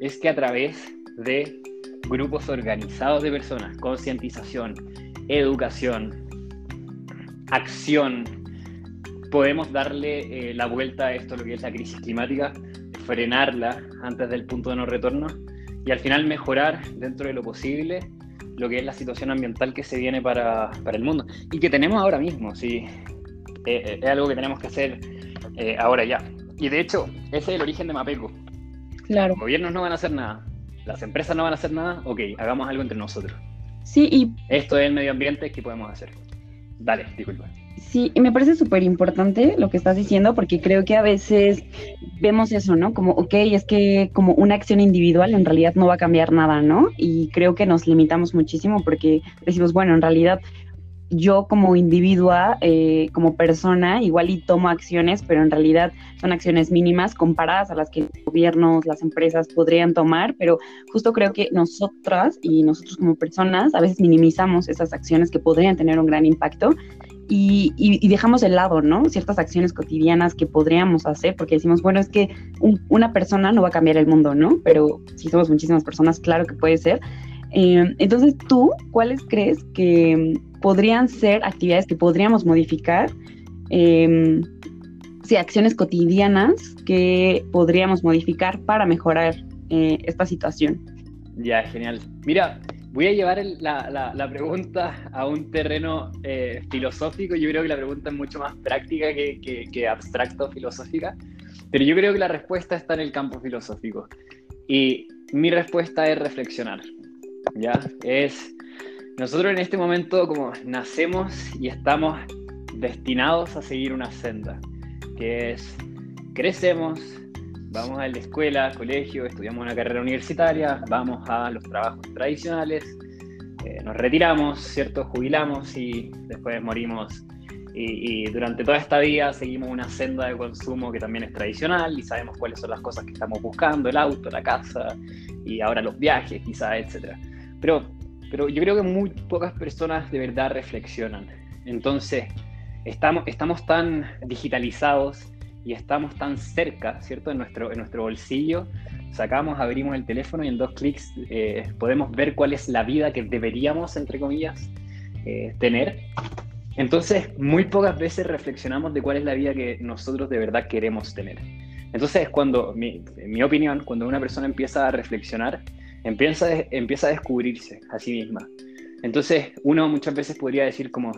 es que a través de grupos organizados de personas, concientización, educación, acción, podemos darle eh, la vuelta a esto, lo que es la crisis climática, frenarla antes del punto de no retorno y al final mejorar dentro de lo posible lo que es la situación ambiental que se viene para, para el mundo y que tenemos ahora mismo, sí. Eh, eh, es algo que tenemos que hacer ahora ya. Y de hecho, ese es el origen de Mapeco. Claro. Los gobiernos no van a hacer nada, las empresas no van a hacer nada, ok, hagamos algo entre nosotros. Sí, y... Esto es el medio ambiente, ¿qué podemos hacer? Dale, disculpa. Sí, y me parece súper importante lo que estás diciendo porque creo que a veces vemos eso, ¿no? Como, ok, es que como una acción individual en realidad no va a cambiar nada, ¿no? Y creo que nos limitamos muchísimo porque decimos, bueno, en realidad yo como individua, eh, como persona, igual y tomo acciones, pero en realidad son acciones mínimas comparadas a las que gobiernos, las empresas podrían tomar, pero justo creo que nosotras y nosotros como personas a veces minimizamos esas acciones que podrían tener un gran impacto y, dejamos de lado, ¿no? Ciertas acciones cotidianas que podríamos hacer, porque decimos, bueno, es que una persona no va a cambiar el mundo, ¿no? Pero si somos muchísimas personas, claro que puede ser. Eh, entonces, ¿tú cuáles crees que podrían ser actividades que podríamos modificar? Eh, sí, acciones cotidianas que podríamos modificar para mejorar eh, esta situación. Ya, genial. Mira, voy a llevar la, la, pregunta a un terreno eh, filosófico. Yo creo que la pregunta es mucho más práctica que, que, que abstracto filosófica, pero yo creo que la respuesta está en el campo filosófico. Y mi respuesta es reflexionar. ¿ya? Es, nosotros en este momento como nacemos y estamos destinados a seguir una senda, que es, crecemos, vamos a la escuela, colegio, estudiamos una carrera universitaria, vamos a los trabajos tradicionales, eh, nos retiramos, ¿cierto? Jubilamos y después morimos. Y, y, durante toda esta vida seguimos una senda de consumo que también es tradicional y sabemos cuáles son las cosas que estamos buscando, el auto, la casa y ahora los viajes, quizás, etcétera. Pero, pero yo creo que muy pocas personas de verdad reflexionan. Entonces, estamos, estamos tan digitalizados y estamos tan cerca, ¿cierto? En nuestro, en nuestro bolsillo, sacamos, abrimos el teléfono y en dos clics eh, podemos ver cuál es la vida que deberíamos, entre comillas, eh, tener. Entonces, muy pocas veces reflexionamos de cuál es la vida que nosotros de verdad queremos tener. Entonces, cuando, en mi opinión, cuando una persona empieza a reflexionar, empieza, empieza a descubrirse a sí misma. Entonces, uno muchas veces podría decir como,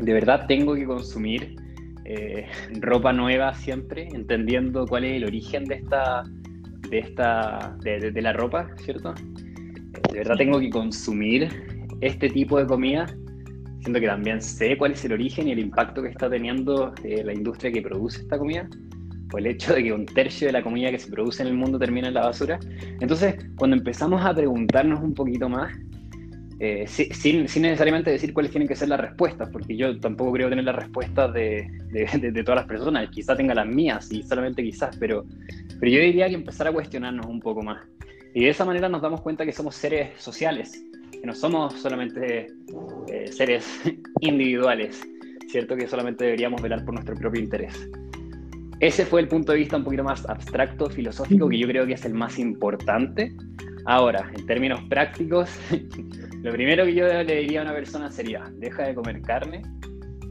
de verdad tengo que consumir eh, ropa nueva siempre, entendiendo cuál es el origen de esta, de esta, de, la ropa, ¿cierto? De verdad tengo que consumir este tipo de comida, siendo que también sé cuál es el origen y el impacto que está teniendo eh, la industria que produce esta comida, o el hecho de que un tercio de la comida que se produce en el mundo termina en la basura. Entonces, cuando empezamos a preguntarnos un poquito más, eh, sin, sin, necesariamente decir cuáles tienen que ser las respuestas, porque yo tampoco creo tener las respuestas de, de, de, todas las personas, quizá tenga las mías y solamente quizás, pero, pero yo diría que empezar a cuestionarnos un poco más. Y de esa manera nos damos cuenta que somos seres sociales, que no somos solamente eh, seres individuales, ¿cierto? Que solamente deberíamos velar por nuestro propio interés. Ese fue el punto de vista un poquito más abstracto, filosófico, que yo creo que es el más importante. Ahora, en términos prácticos, lo primero que yo le diría a una persona sería, deja de comer carne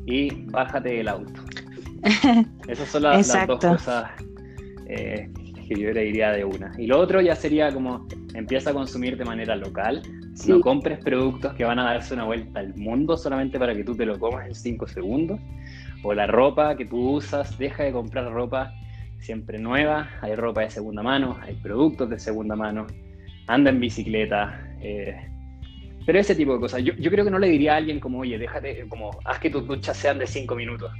y bájate del auto. Esas son las, dos cosas eh, que yo le diría de una. Y lo otro ya sería como empieza a consumir de manera local. No compres productos que van a darse una vuelta al mundo solamente para que tú te lo comas en 5 segundos. O la ropa que tú usas, deja de comprar ropa siempre nueva. Hay ropa de segunda mano, hay productos de segunda mano. Anda en bicicleta. Eh, pero ese tipo de cosas. Yo, yo, creo que no le diría a alguien como, oye, déjate, como, haz que tus duchas sean de 5 minutos.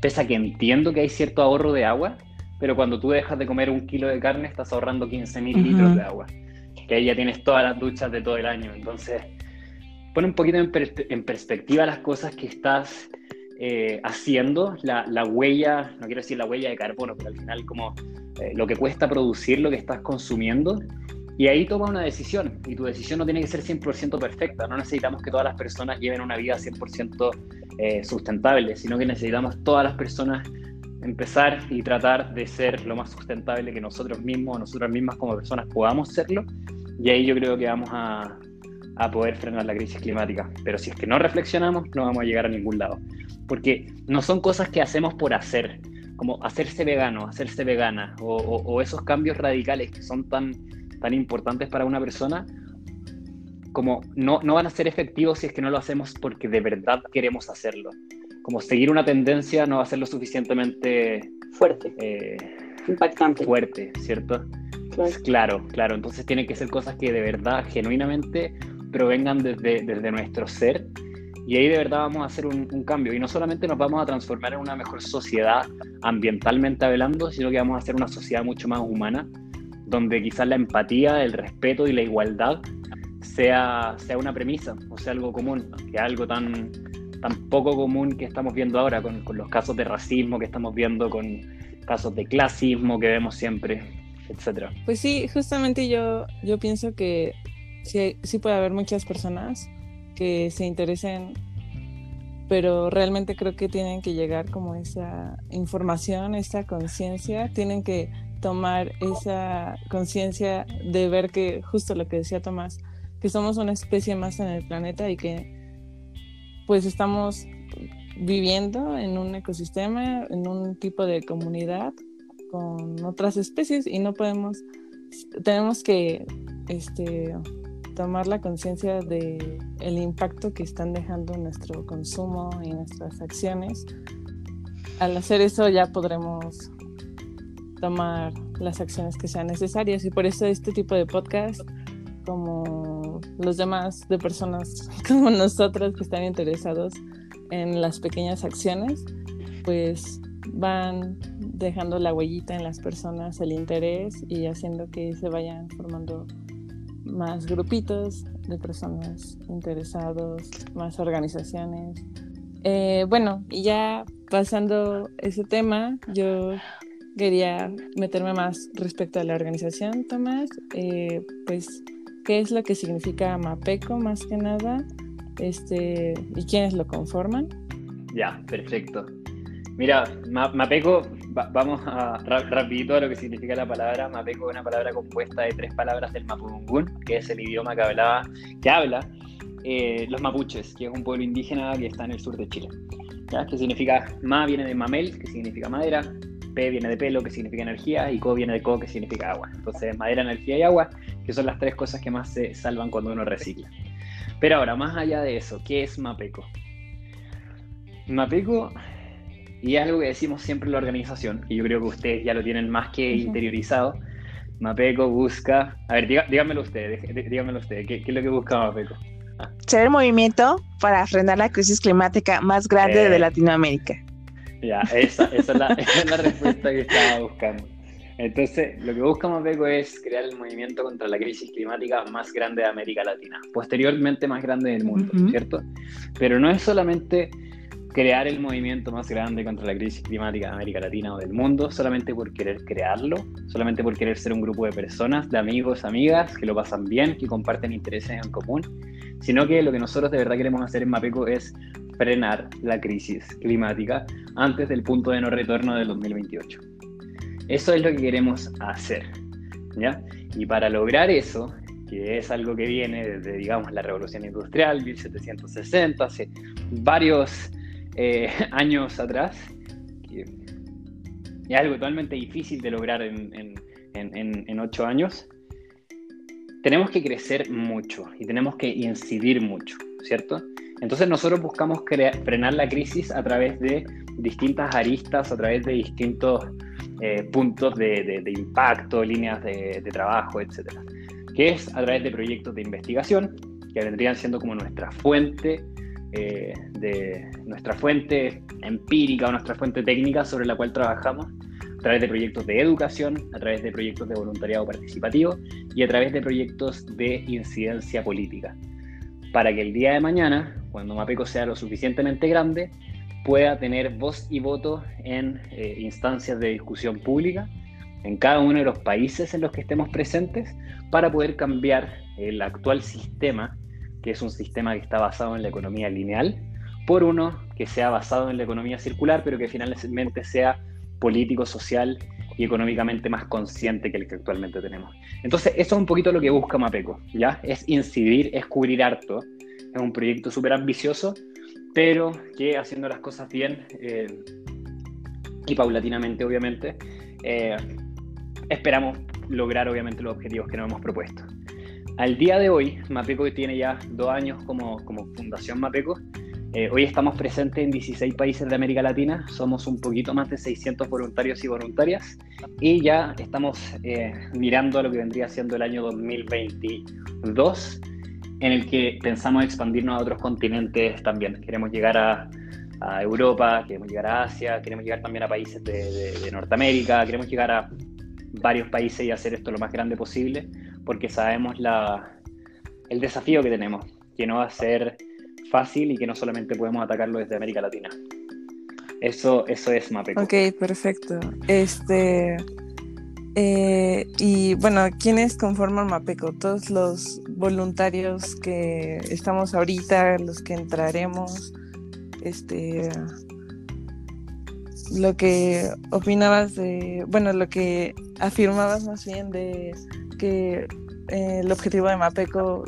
Pese a que entiendo que hay cierto ahorro de agua, pero cuando tú dejas de comer un kilo de carne, estás ahorrando 15 mil litros de agua. Que ahí ya tienes todas las duchas de todo el año. Entonces, pone un poquito en, en perspectiva las cosas que estás eh, haciendo, la, la, huella, no quiero decir la huella de carbono, pero al final como eh, lo que cuesta producir lo que estás consumiendo. Y ahí toma una decisión, y tu decisión no tiene que ser 100% perfecta, no necesitamos que todas las personas lleven una vida 100% eh, sustentable, sino que necesitamos todas las personas empezar y tratar de ser lo más sustentable que nosotros mismos, nosotras mismas como personas podamos serlo, y ahí yo creo que vamos a, a poder frenar la crisis climática. Pero si es que no reflexionamos, no vamos a llegar a ningún lado. Porque no son cosas que hacemos por hacer, como hacerse vegano, hacerse vegana, o, o esos cambios radicales que son tan, tan importantes para una persona, como no, no van a ser efectivos si es que no lo hacemos porque de verdad queremos hacerlo. Como seguir una tendencia no va a ser lo suficientemente fuerte, eh, impactante. Fuerte, ¿cierto? Claro. claro, Entonces tienen que ser cosas que de verdad, genuinamente, provengan desde, desde nuestro ser. Y ahí de verdad vamos a hacer un, cambio. Y no solamente nos vamos a transformar en una mejor sociedad ambientalmente hablando, sino que vamos a ser una sociedad mucho más humana, donde quizás la empatía, el respeto y la igualdad sea, sea una premisa o sea algo común, que algo tan, tan poco común que estamos viendo ahora con, con, los casos de racismo que estamos viendo, con casos de clasismo que vemos siempre, etcétera. Pues sí, justamente yo, yo pienso que sí, sí puede haber muchas personas que se interesen, pero realmente creo que tienen que llegar como esa información, esa conciencia, tienen que tomar esa conciencia de ver que justo lo que decía Tomás, que somos una especie más en el planeta y que pues estamos viviendo en un ecosistema, en un tipo de comunidad con otras especies y no podemos, tenemos que este, tomar la conciencia de el impacto que están dejando nuestro consumo y nuestras acciones. Al hacer eso ya podremos tomar las acciones que sean necesarias y por eso este tipo de podcast como los demás de personas como nosotros que están interesados en las pequeñas acciones, pues van dejando la huellita en las personas, el interés y haciendo que se vayan formando más grupitos de personas interesados, más organizaciones. Eh, bueno, y ya pasando ese tema, yo quería meterme más respecto a la organización, Tomás. Eh, pues qué es lo que significa Mapeco más que nada este, y quiénes lo conforman. Ya, perfecto. Mira, Mapeco, vamos a rapidito a lo que significa la palabra. Mapeco es una palabra compuesta de tres palabras del Mapudungún, que es el idioma que, hablaba, habla eh, los mapuches, que es un pueblo indígena que está en el sur de Chile. ¿ya? Que significa ma viene de mamel, que significa madera, P viene de pelo, que significa energía, y Co viene de Co, que significa agua. Entonces, madera, energía y agua, que son las tres cosas que más se salvan cuando uno recicla. Pero ahora, más allá de eso, ¿qué es Mapeco? Mapeco, y es algo que decimos siempre en la organización, y yo creo que ustedes ya lo tienen más que interiorizado, Mapeco busca, a ver, díganmelo ustedes, díganmelo ustedes, ¿qué, es lo que busca Mapeco? Ser el movimiento para frenar la crisis climática más grande de eh. Latinoamérica. Ya, esa, es la, respuesta que estaba buscando. Entonces, lo que busca Mapeco es crear el movimiento contra la crisis climática más grande de América Latina, posteriormente más grande del mundo, ¿cierto? Pero no es solamente crear el movimiento más grande contra la crisis climática de América Latina o del mundo solamente por querer crearlo, solamente por querer ser un grupo de personas, de amigos, amigas, que lo pasan bien, que comparten intereses en común, sino que lo que nosotros de verdad queremos hacer en Mapeco es frenar la crisis climática antes del punto de no retorno del 2028. Eso es lo que queremos hacer, ¿ya? Y para lograr eso, que es algo que viene desde, digamos, la revolución industrial, 1760, hace varios eh, años atrás, que es algo totalmente difícil de lograr en, ocho años, tenemos que crecer mucho y tenemos que incidir mucho, ¿cierto? Entonces nosotros buscamos frenar la crisis a través de distintas aristas, a través de distintos eh, puntos de, impacto, líneas de, trabajo, etcétera. Que es a través de proyectos de investigación, que vendrían siendo como nuestra fuente eh, de nuestra fuente empírica o nuestra fuente técnica sobre la cual trabajamos a través de proyectos de educación, a través de proyectos de voluntariado participativo y a través de proyectos de incidencia política, para que el día de mañana, cuando Mapeco sea lo suficientemente grande, pueda tener voz y voto en eh, instancias de discusión pública en cada uno de los países en los que estemos presentes para poder cambiar el actual sistema que es un sistema que está basado en la economía lineal, por uno que sea basado en la economía circular, pero que finalmente sea político, social y económicamente más consciente que el que actualmente tenemos. Entonces, eso es un poquito lo que busca Mapeco, ¿ya? Es incidir, es cubrir harto. Es un proyecto súper ambicioso, pero que haciendo las cosas bien eh, y paulatinamente, obviamente, eh, esperamos lograr, obviamente, los objetivos que nos hemos propuesto. Al día de hoy, Mapeco tiene ya dos años como, Fundación Mapeco. Eh, hoy estamos presentes en 16 países de América Latina, somos un poquito más de 600 voluntarios y voluntarias y ya estamos eh, mirando a lo que vendría siendo el año 2022, en el que pensamos expandirnos a otros continentes también. Queremos llegar a, Europa, queremos llegar a Asia, queremos llegar también a países de Norteamérica, queremos llegar a varios países y hacer esto lo más grande posible porque sabemos la, el desafío que tenemos, que no va a ser fácil y que no solamente podemos atacarlo desde América Latina. Eso, eso es Mapeco. Ok, perfecto. Este, eh, y bueno, ¿quiénes conforman Mapeco? Todos los voluntarios que estamos ahorita, los que entraremos, este, lo que opinabas de, bueno, lo que afirmabas más bien de que eh, el objetivo de Mapeco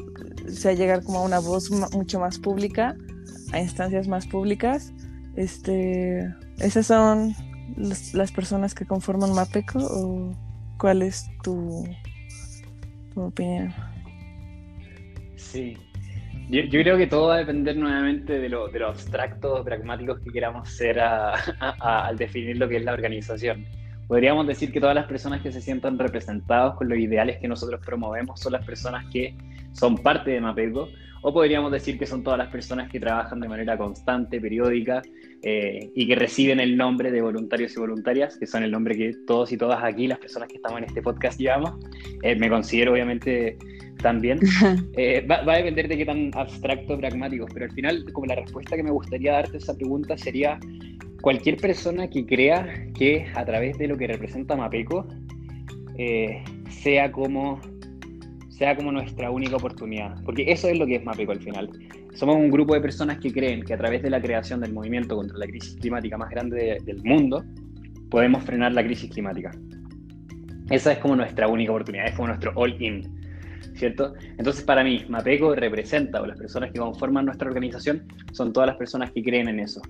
sea llegar como a una voz mucho más pública, a instancias más públicas. Este, ¿Esas son las personas que conforman Mapeco o cuál es tu, opinión? Sí, yo, creo que todo va a depender nuevamente de lo, de lo abstractos, pragmáticos que queramos ser al definir lo que es la organización. Podríamos decir que todas las personas que se sientan representados con los ideales que nosotros promovemos son las personas que son parte de Mapego, o podríamos decir que son todas las personas que trabajan de manera constante, periódica, eh, y que reciben el nombre de voluntarios y voluntarias, que son el nombre que todos y todas aquí, las personas que estamos en este podcast, llevamos. Eh, me considero obviamente también. Eh, va, va, a depender de qué tan abstracto, pragmático, pero al final, como la respuesta que me gustaría darte a esa pregunta sería cualquier persona que crea que a través de lo que representa Mapeco eh, sea, como, sea como nuestra única oportunidad. Porque eso es lo que es Mapeco al final. Somos un grupo de personas que creen que a través de la creación del movimiento contra la crisis climática más grande del mundo, podemos frenar la crisis climática. Esa es como nuestra única oportunidad, es como nuestro all-in. ¿Cierto? Entonces, para mí, Mapeco representa, o las personas que conforman nuestra organización, son todas las personas que creen en eso.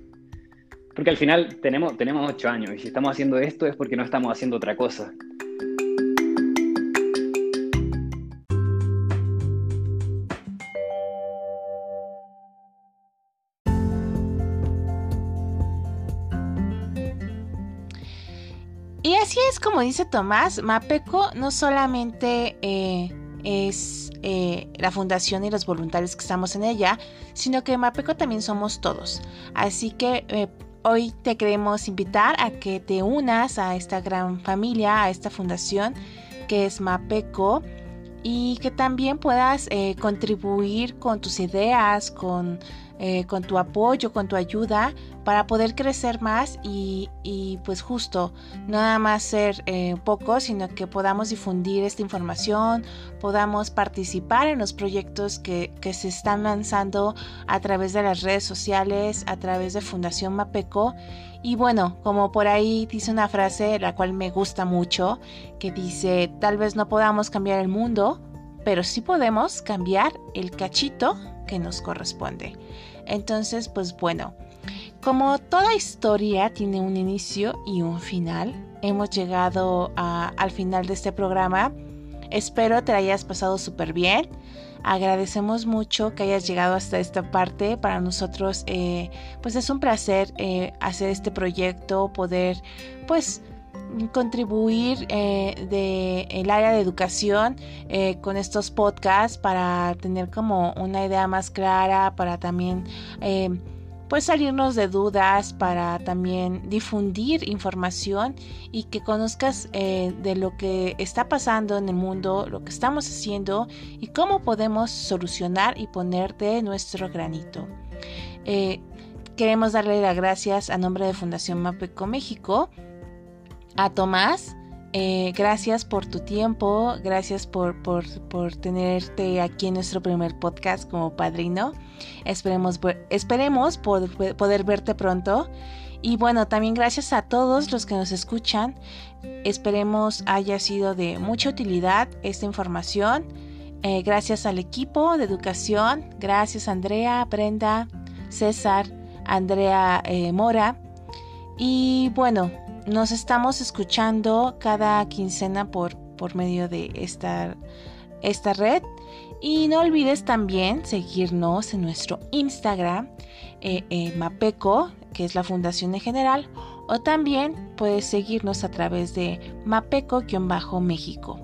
Porque al final tenemos, tenemos ocho años y si estamos haciendo esto es porque no estamos haciendo otra cosa. Y así es como dice Tomás, Mapeco no solamente eh, es eh, la fundación y los voluntarios que estamos en ella, sino que Mapeco también somos todos. Así que eh, hoy te queremos invitar a que te unas a esta gran familia, a esta fundación que es Mapeco y que también puedas contribuir con tus ideas, con eh, con tu apoyo, con tu ayuda, para poder crecer más y, pues justo, nada más ser eh, pocos, sino que podamos difundir esta información, podamos participar en los proyectos que, que, se están lanzando a través de las redes sociales, a través de Fundación Mapeco. Y bueno, como por ahí dice una frase, la cual me gusta mucho, que dice, tal vez no podamos cambiar el mundo, pero sí podemos cambiar el cachito que nos corresponde. Entonces, pues bueno, como toda historia tiene un inicio y un final, hemos llegado al final de este programa. Espero te hayas pasado súper bien. Agradecemos mucho que hayas llegado hasta esta parte. Para nosotros, eh, pues es un placer eh, hacer este proyecto, poder, pues, contribuir eh, de el área de educación eh, con estos podcasts para tener como una idea más clara para también eh, pues salirnos de dudas para también difundir información y que conozcas de lo que está pasando en el mundo lo que estamos haciendo y cómo podemos solucionar y poner de nuestro granito. Queremos darle las gracias a nombre de Fundación Mapeco México a Tomás. Eh, gracias por tu tiempo, gracias por, por, tenerte aquí en nuestro primer podcast como padrino. Esperemos, esperemos poder, poder verte pronto. Y bueno, también gracias a todos los que nos escuchan. Esperemos haya sido de mucha utilidad esta información. Eh, gracias al equipo de educación. Gracias Andrea, Brenda, César, Andrea eh, Mora. Y bueno, nos estamos escuchando cada quincena por, por medio de esta, esta red. Y no olvides también seguirnos en nuestro Instagram, eh, eh, Mapeco, que es la fundación en general, o también puedes seguirnos a través de Mapeco-México.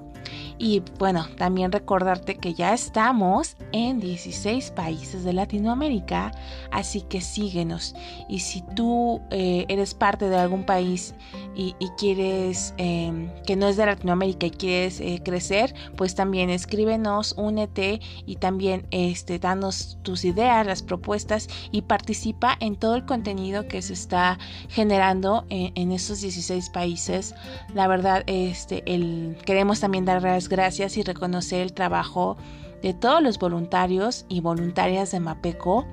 Y bueno, también recordarte que ya estamos en 16 países de Latinoamérica, así que síguenos. Y si tú eh, eres parte de algún país y, quieres, em, que no es de Latinoamérica y quieres eh, crecer, pues también escríbenos, únete y también este, danos tus ideas, las propuestas y participa en todo el contenido que se está generando en, en esos 16 países. La verdad, este, el, queremos también dar las gracias y reconocer el trabajo de todos los voluntarios y voluntarias de Mapeco.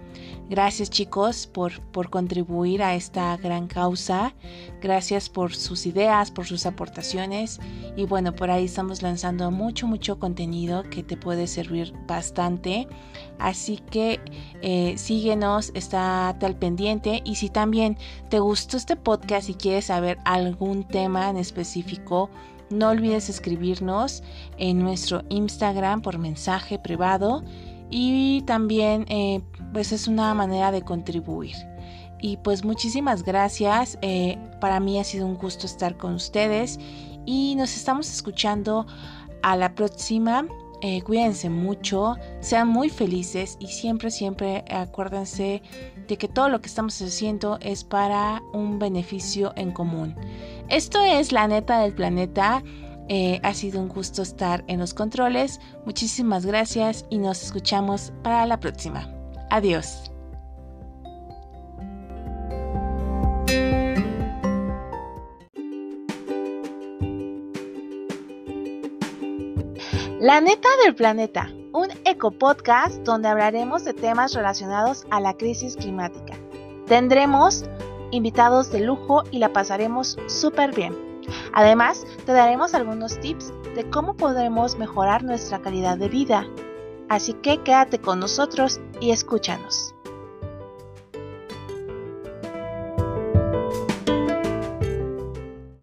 Gracias chicos por, por, contribuir a esta gran causa. Gracias por sus ideas, por sus aportaciones. Y bueno, por ahí estamos lanzando mucho, mucho contenido que te puede servir bastante. Así que eh, síguenos, estate al pendiente. Y si también te gustó este podcast y quieres saber algún tema en específico, no olvides escribirnos en nuestro Instagram por mensaje privado y también eh, pues es una manera de contribuir. Y pues muchísimas gracias. Eh, para mí ha sido un gusto estar con ustedes y nos estamos escuchando a la próxima. Eh, cuídense mucho, sean muy felices y siempre, siempre acuérdense de que todo lo que estamos haciendo es para un beneficio en común. Esto es La Neta del Planeta. Eh, ha sido un gusto estar en los controles. Muchísimas gracias y nos escuchamos para la próxima. Adiós. La neta del planeta, un eco-podcast donde hablaremos de temas relacionados a la crisis climática. Tendremos invitados de lujo y la pasaremos súper bien. Además, te daremos algunos tips de cómo podremos mejorar nuestra calidad de vida. Así que quédate con nosotros y escúchanos.